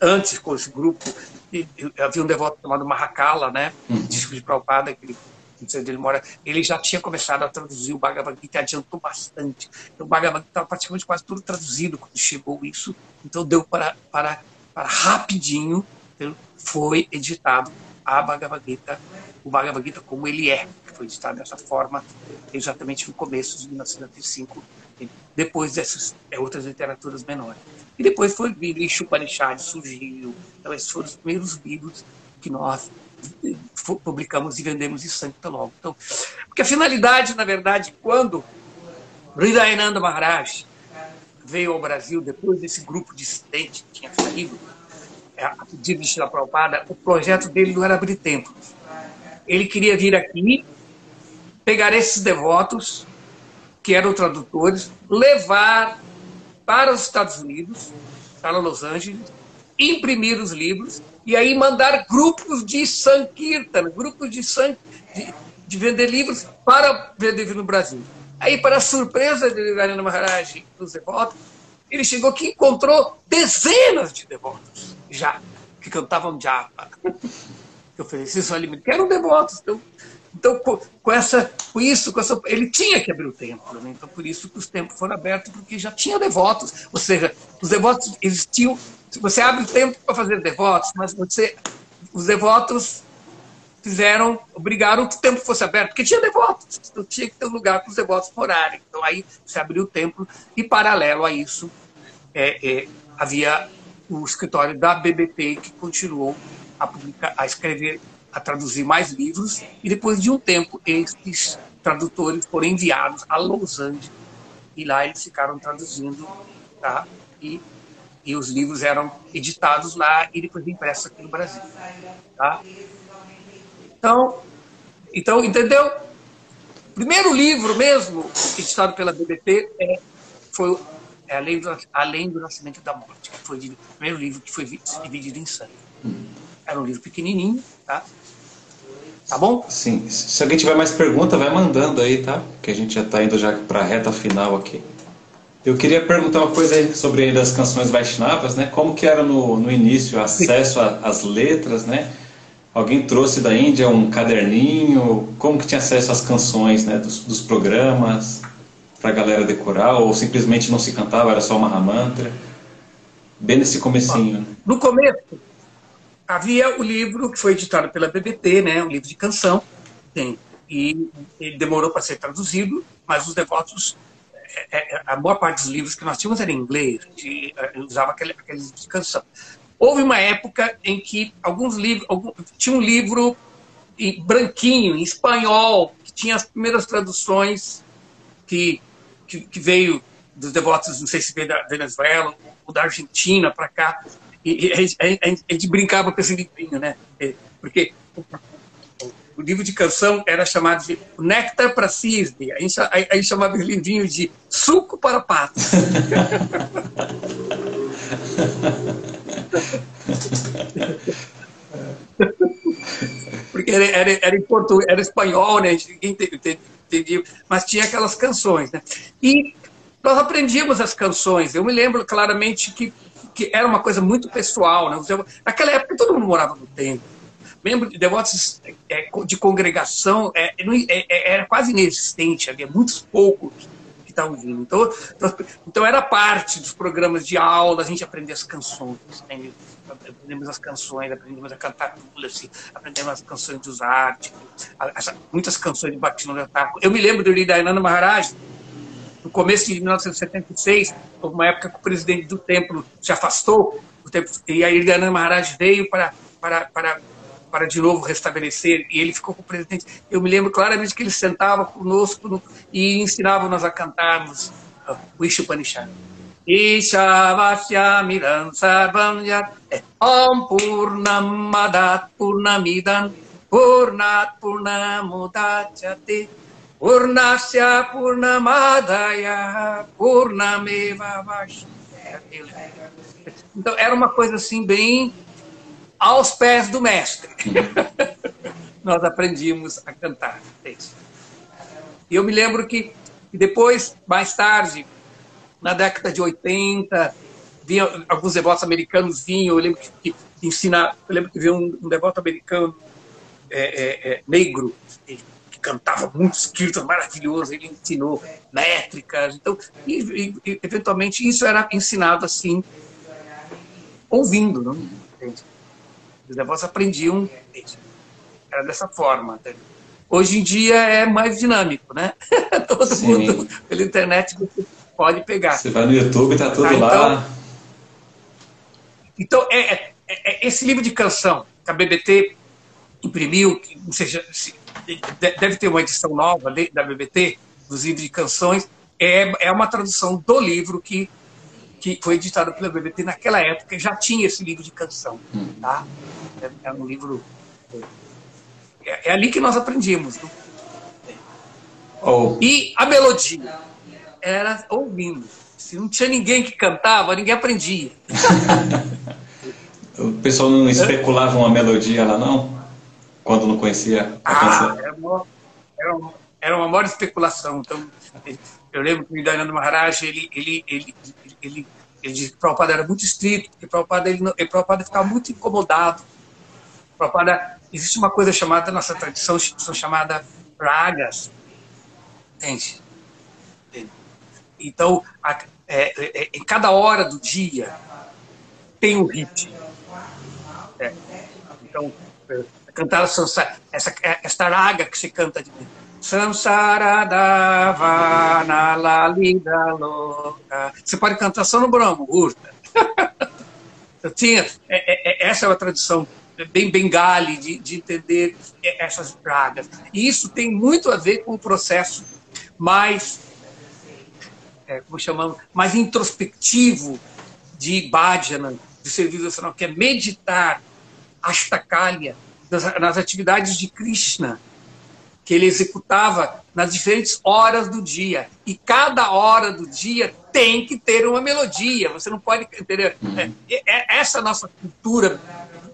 antes com esse grupo, e, havia um devoto chamado Mahakala, né? Uhum. Disco de Prabhupada, que ele, não sei onde ele mora, ele já tinha começado a traduzir o Bhagavad Gita, adiantou bastante. Então, o Bhagavad Gita estava praticamente quase tudo traduzido quando chegou isso, então deu para, para, para rapidinho, foi editado a Bhagavad Gita, o Bhagavad Gita como ele é, foi editado dessa forma exatamente no começo de 1905, depois dessas é, outras literaturas menores. E depois foi vir Upanishad, surgiu. Então, esses foram os primeiros livros que nós eh, publicamos e vendemos em Santa logo. Então, porque a finalidade, na verdade, quando Hridayananda Maharaj veio ao Brasil, depois desse grupo dissidente que tinha saído, eh, a pedido de Prabhupada, o projeto dele não era abrir templos. Ele queria vir aqui, pegar esses devotos, que eram tradutores, levar para os Estados Unidos, para Los Angeles, imprimir os livros e aí mandar grupos de Sankirtan, grupos de, san, de, de vender livros para vender no Brasil. Aí, para a surpresa de Narendra Maharaj dos devotos, ele chegou aqui e encontrou dezenas de devotos já, que cantavam japa, que ofereciam alimento, que eram devotos. Então, então, com, com, essa, com isso, com essa, ele tinha que abrir o templo. Né? Então, por isso que os templos foram abertos, porque já tinha devotos. Ou seja, os devotos existiam. Você abre o templo para fazer devotos, mas você, os devotos fizeram, obrigaram que o templo fosse aberto, porque tinha devotos. Então, tinha que ter um lugar para os devotos morarem. Então, aí você abriu o templo e, paralelo a isso, é, é, havia o escritório da BBT que continuou a, publicar, a escrever a traduzir mais livros e depois de um tempo esses tradutores foram enviados a Los Angeles e lá eles ficaram traduzindo tá? e, e os livros eram editados lá e depois impressos aqui no Brasil tá? então então entendeu primeiro livro mesmo editado pela BBT é, foi é, além, do, além do Nascimento da Morte que foi o primeiro livro que foi dividido em sangue era um livro pequenininho tá Tá bom? Sim. Se alguém tiver mais pergunta, vai mandando aí, tá? Que a gente já está indo já para a reta final aqui. Eu queria perguntar uma coisa aí sobre aí das canções Vaishnavas, né? Como que era no, no início o acesso às letras, né? alguém trouxe da Índia um caderninho? Como que tinha acesso às canções, né, dos, dos programas para a galera decorar? Ou simplesmente não se cantava, era só uma Mahamantra? Bem nesse comecinho. Né? No começo, havia o livro que foi editado pela BBT, né, um livro de canção, tem, e ele demorou para ser traduzido, mas os devotos, é, é, a maior parte dos livros que nós tínhamos era em inglês, a gente usava aquele, aquele livro de canção. Houve uma época em que alguns livros, algum, tinha um livro em branquinho, em espanhol, que tinha as primeiras traduções que, que, que veio dos devotos, não sei se veio da Venezuela ou da Argentina para cá, e, a, gente, a, gente, brincava com esse livrinho, né? É, porque o, livro de canção era chamado de Néctar para Cisne, a gente, a, a gente chamava o livrinho de Suco para Patos. Porque era, era, era em português, era espanhol, né? Ninguém entendia, mas tinha aquelas canções, né? E nós aprendíamos as canções. Eu me lembro claramente que, que era uma coisa muito pessoal, né? Naquela época todo mundo morava no templo. Membro de devotos é, de congregação é, é, era quase inexistente, havia muitos poucos que estavam vindo. Então, então, era parte dos programas de aula, a gente aprender as canções. Né? Aprendemos as canções, aprendemos a cantar assim, aprendemos as canções dos artes, muitas canções de Batino de Ataco. Eu me lembro do Dayananda Maharaj, no começo de 1976, houve uma época que o presidente do templo se afastou, e aí Dayananda Maharaj veio para, para, para para de novo restabelecer, e ele ficou com o presidente. Eu me lembro claramente que ele sentava conosco no, e ensinava-nos a cantarmos uh, o Ishupanishad. Ishavasya miran sarvam yat om purnamadat purnamidan purnat purnamudachyate purnasya purnamadaya purnameva. Então era uma coisa assim bem aos pés do mestre. Nós aprendíamos a cantar. E eu me lembro que depois, mais tarde, na década de 80, vinha, alguns devotos americanos vinham, eu lembro que, que ensinar, eu lembro que veio um, um devoto americano é, é, é, negro cantava muitos kirtans maravilhosos, ele ensinou métricas, então, e, e, eventualmente isso era ensinado assim, ouvindo, não? Entende? Os devotos aprendiam era dessa forma. Hoje em dia é mais dinâmico, né? Todo Sim. mundo pela internet pode pegar. Você vai no YouTube, tá tudo tá, lá. Então, então é, é, é, esse livro de canção que a BBT imprimiu, não sei se, deve ter uma edição nova da BBT, dos livros de canções, é, é uma tradução do livro que que foi editado pela BBT naquela época, já tinha esse livro de canção. Tá? É, é um livro. É, é, ali que nós aprendimos. Oh. E a melodia era ouvindo. Se não tinha ninguém que cantava, ninguém aprendia. o pessoal não especulava uma melodia lá, não? Quando não conhecia a ah, canção? Era uma, era, uma, era uma maior especulação. Então, eu lembro que o Dayananda Maharaj, ele, ele, ele, ele, ele disse que o Prabhupada era muito estrito, que o Prabhupada, ele, ele, Prabhupada ficava muito incomodado. O Prabhupada, existe uma coisa chamada, nossa tradição, são chamada ragas. Entende? Então, a, é, é, em cada hora do dia tem um hit. É. Então, é, cantar essa, essa, essa raga que se canta de Samsaradava lalida louca. Você pode cantar só no Brahmo, curta. Eu tinha, é, é, é, essa é uma tradição bem bengali de, de entender essas pragas. E isso tem muito a ver com o processo mais, é, como chamamos, mais introspectivo de bhajana, de serviço devocional, que é meditar ashtakalya nas, atividades de Krishna que ele executava nas diferentes horas do dia. E cada hora do dia tem que ter uma melodia. Você não pode. Entender? Uhum. É, é, essa nossa cultura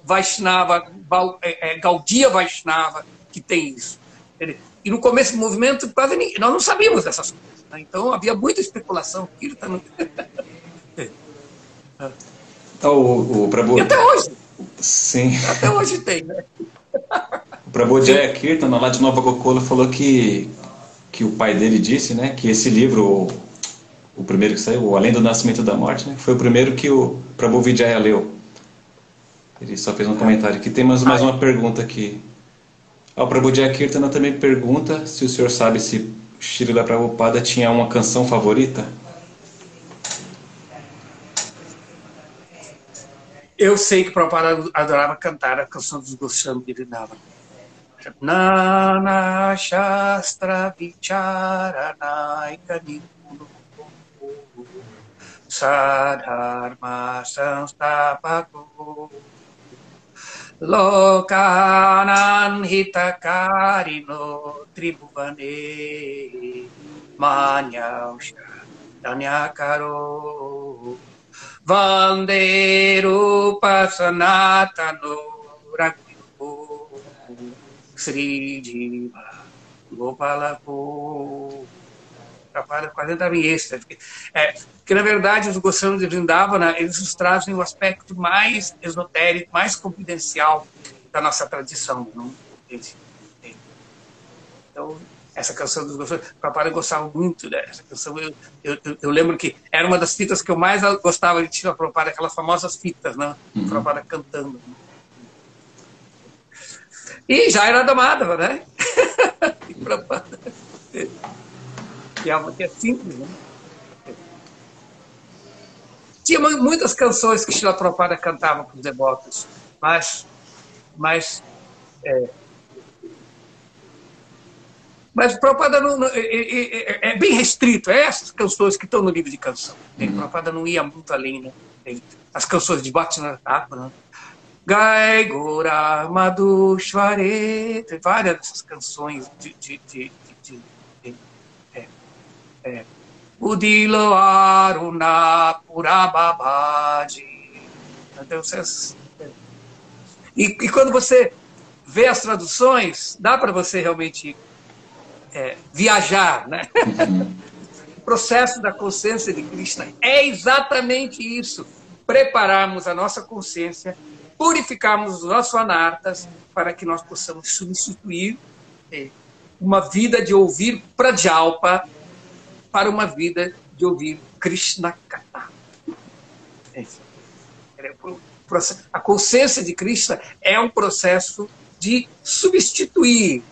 Vaishnava, é, é, Gaudia Vaishnava, que tem isso. Entendeu? E no começo do movimento, quase ninguém, nós não sabíamos dessas coisas. Né? Então havia muita especulação. Tá então, o, o Prabhu... E até hoje. Sim. Até hoje tem, né? O Prabhu Jaya Kirtan, lá de Nova Gokola, falou que, que o pai dele disse né, que esse livro, o, o primeiro que saiu, o Além do Nascimento da Morte, né, foi o primeiro que o Prabhu Vijaya leu. Ele só fez um comentário aqui. Tem mais, mais uma pergunta aqui. Ah, o Prabhu Jaya Kirtana também pergunta se o senhor sabe se Srila Prabhupada tinha uma canção favorita. Eu sei que Prabhupada adorava cantar a canção dos Goswami Girinava. Nana Shastra Nikuno Sadharma Sanstapako Lokanan Hitakarino Tribhuvane. Manyausha Danyakaro Vanderupa Sanatano Raghu Sri Jiva Gopalapo Prabhupada quase entrava em êxtase. É, porque, na verdade, os Goswamis de Vrindavana, eles nos trazem o aspecto mais esotérico, mais confidencial da nossa tradição. Não? Então, essa canção dos Goswamis, Prabhupada gostava muito dessa canção. Eu, eu, eu, lembro que era uma das fitas que eu mais gostava de tirar Prabhupada, aquelas famosas fitas, né? Uhum. Prabhupada cantando. E já era da né? e Prabhupada que é uma que é simples, né? Tinha muitas canções que Sheila Prabhupada cantava para os devotos, mas, mas é, mas Prabhupada não, é, é, é, é, bem restrito, é essas canções que estão no livro de canção. Uhum. Prabhupada não ia muito além, né? As canções de Bhattinatha, né? Gai Gora Madhushvare, tem várias dessas canções de, de, de, de é, Udilo Aruna Purababadi. Então, e, e quando você vê as traduções, dá para você realmente é, viajar, né? o processo da consciência de Krishna é exatamente isso: prepararmos a nossa consciência, purificarmos os nossos anartas para que nós possamos substituir é, uma vida de ouvir Prajalpa para uma vida de ouvir Krishna Katha. É a consciência de Krishna é um processo de substituir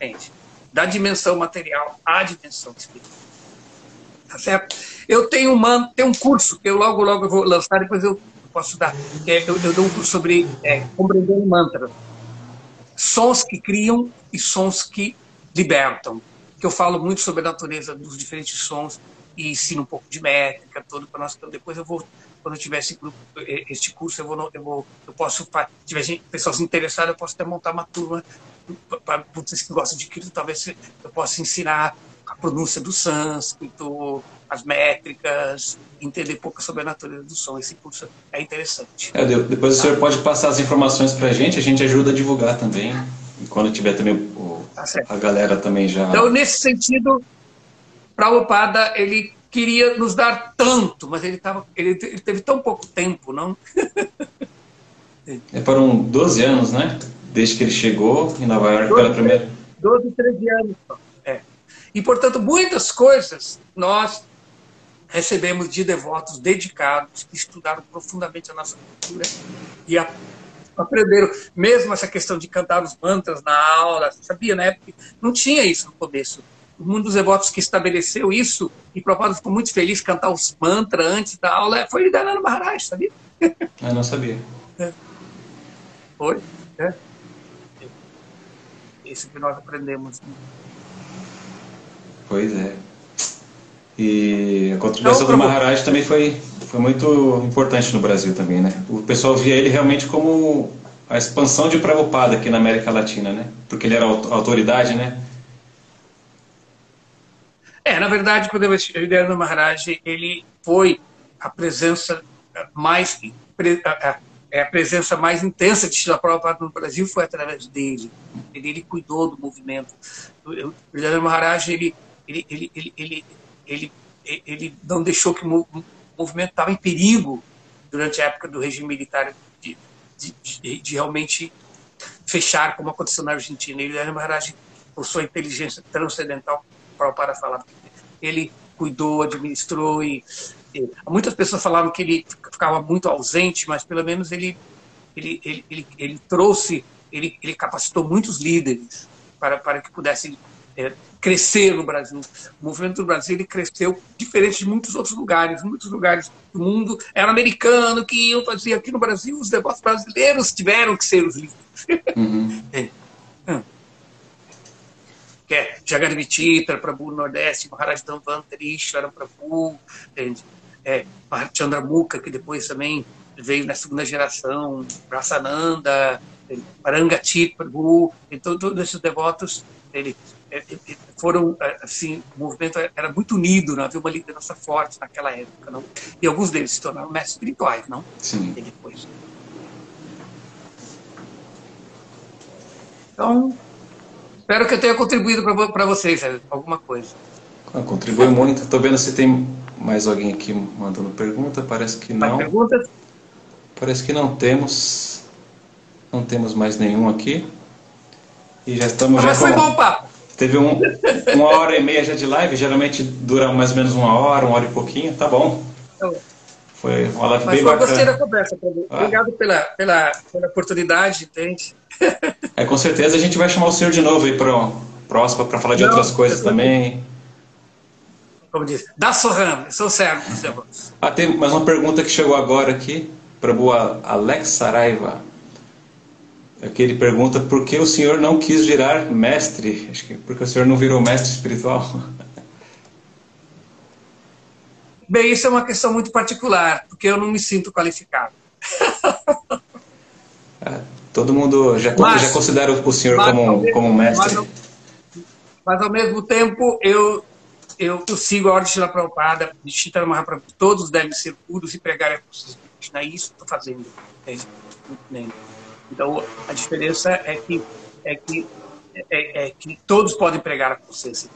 gente, da dimensão material à dimensão espiritual. Tá certo? Eu tenho, uma, tenho um curso que eu logo, logo vou lançar, depois eu posso dar. É, eu, eu, dou um curso sobre é, compreender mantras. Sons que criam e sons que libertam que eu falo muito sobre a natureza dos diferentes sons e ensino um pouco de métrica, tudo para nós. Então depois eu vou, quando eu tiver esse grupo, este curso, eu vou, eu vou, eu posso, se tiver pessoas interessadas, eu posso até montar uma turma para vocês que gostam de Cristo, talvez eu possa ensinar a pronúncia do sânscrito, as métricas, entender um pouco sobre a natureza do som. Esse curso é interessante. É, depois o senhor pode passar as informações para a gente, a gente ajuda a divulgar também. E quando tiver também o Tá a galera também já. Então, nesse sentido, Prabhupada, ele queria nos dar tanto, mas ele, tava, ele, ele teve tão pouco tempo, não? é, foram 12 anos, né? Desde que ele chegou em Nova York 12, pela primeira. 12, 13 anos. É. E, portanto, muitas coisas nós recebemos de devotos dedicados que estudaram profundamente a nossa cultura e a aprenderam. Mesmo essa questão de cantar os mantras na aula, sabia, na época não tinha isso no começo. Mundo dos devotos que estabeleceu isso, e Prabhupada ficou muito feliz cantar os mantras antes da aula, foi Lidananda Maharaj, sabia? Eu não sabia. É. Foi, é. Isso que nós aprendemos. Pois é. E a contribuição então, do Maharaj também foi, foi muito importante no Brasil também, né? O pessoal via ele realmente como a expansão de Prabhupada aqui na América Latina, né? Porque ele era autoridade, né? É, na verdade, quando estive no Maharaj, ele foi a presença mais é a presença mais intensa de Shila Prabhupada no Brasil foi através dele. Ele, ele cuidou do movimento. O Vidyana Maharaj, ele, ele, ele, ele, ele ele, ele não deixou que o movimento estava em perigo durante a época do regime militar de, de, de, de realmente fechar, como aconteceu na Argentina. Ele era Maharaj, por sua inteligência transcendental, para falar, ele cuidou, administrou e, e, muitas pessoas falavam que ele ficava muito ausente, mas pelo menos ele ele, ele, ele, ele trouxe, ele, ele capacitou muitos líderes para, para que pudessem é, crescer no Brasil. O movimento do Brasil ele cresceu diferente de muitos outros lugares. Muitos lugares do mundo era americano que iam fazer aqui no Brasil. Os devotos brasileiros tiveram que ser os líderes. Uhum. é. Hum. Que é Jagadvititra, Prabhu no Nordeste, Maharaj Dhanvantari, Prabhu, entende? É, Chandramukha, que depois também veio na segunda geração, Prasananda, Parangatit Prabhu, então todos esses devotos ele, foram, assim, o movimento era muito unido, não havia uma liderança forte naquela época, não? E alguns deles se tornaram mestres espirituais, não? Sim. E depois. Então, espero que eu tenha contribuído para vocês alguma coisa. Ah, contribui muito. Estou vendo se tem mais alguém aqui mandando pergunta. Parece que não. Perguntas? Parece que não temos. Não temos mais nenhum aqui. E já estamos. Mas já foi bom papo. Teve um, uma hora e meia já de live, geralmente dura mais ou menos uma hora, uma hora e pouquinho, tá bom. Então, foi uma live Mas bem bacana. gostei da conversa, ah. Obrigado pela, pela, pela oportunidade, entende? É, com certeza a gente vai chamar o senhor de novo aí para próximo para falar de Não, outras coisas também. Como diz, dá sorrando, sou certo. ah, tem mais uma pergunta que chegou agora aqui. Prabhu Alex Saraiva. Aqui ele pergunta por que o senhor não quis virar mestre? Acho que porque o senhor não virou mestre espiritual. Bem, isso é uma questão muito particular, porque eu não me sinto qualificado. É, todo mundo já, mas, já considera o senhor como, mesmo, como mestre. Mas, mas, ao mesmo tempo, eu, eu, eu sigo a ordem de Shila Prabhupada, de Chitara Mahaprabhu, todos devem ser puros e pregar a consciência não é isso que estou fazendo. Então, a diferença é que, é que, é, é que todos podem pregar a consciência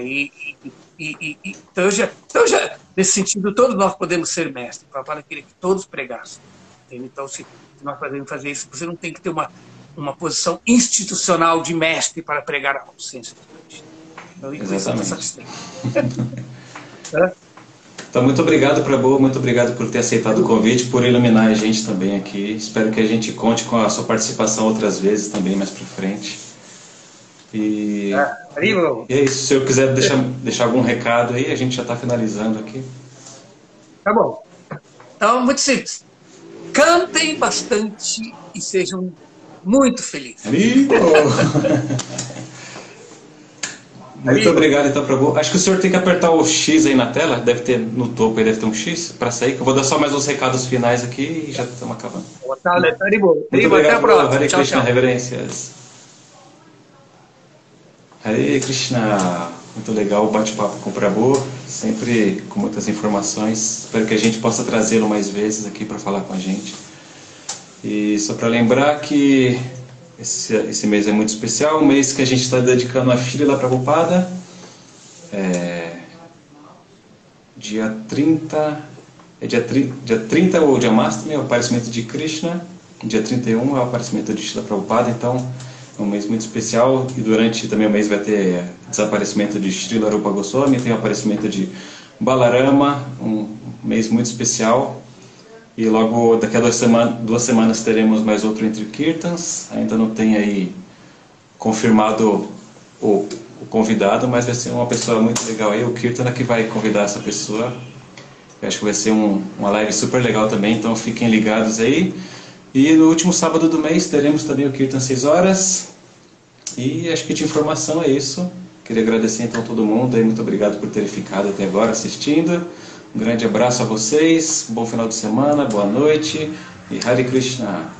E, e, e, e, então, já, então, já, nesse sentido, todos nós podemos ser mestres. O papai queria que todos pregassem. Então, se nós podemos fazer isso, você não tem que ter uma, uma posição institucional de mestre para pregar a consciência. Então, está satisfeito. Então, muito obrigado, Prabhu, muito obrigado por ter aceitado o convite, por iluminar a gente também aqui. Espero que a gente conte com a sua participação outras vezes também, mais para frente. E, é isso, se eu quiser deixar, deixar algum recado aí, a gente já está finalizando aqui. Tá bom. Então, muito simples. Cantem bastante e sejam muito felizes. Muito obrigado, então, Prabhu. Acho que o senhor tem que apertar o X aí na tela, deve ter no topo aí, deve ter um X para sair, que eu vou dar só mais uns recados finais aqui e já estamos acabando. Muito obrigado, Até a próxima. Hare tchau, Krishna, tchau. reverências. Hare Krishna, muito legal o bate-papo com o Prabhu, sempre com muitas informações. Espero que a gente possa trazê-lo mais vezes aqui para falar com a gente. E só para lembrar que esse, esse mês é muito especial, um mês que a gente está dedicando a filha da Prabhupada. É, dia 30, é dia, tri, dia 30 o Jamastami, é o aparecimento de Krishna. Dia 31 é o aparecimento de Shila Prabhupada, então é um mês muito especial. E durante também o mês vai ter desaparecimento de Srila Rupa Goswami, tem o aparecimento de Balarama, um mês muito especial. E logo daqui a duas, semana, duas semanas teremos mais outro entre Kirtans. Ainda não tem aí confirmado o, o, convidado, mas vai ser uma pessoa muito legal aí. O Kirtana que vai convidar essa pessoa. Eu acho que vai ser um, uma live super legal também, então fiquem ligados aí. E no último sábado do mês teremos também o Kirtan 6 horas. E acho que de informação é isso. Queria agradecer então a todo mundo e muito obrigado por terem ficado até agora assistindo. Um grande abraço a vocês, bom final de semana, boa noite e Hare Krishna.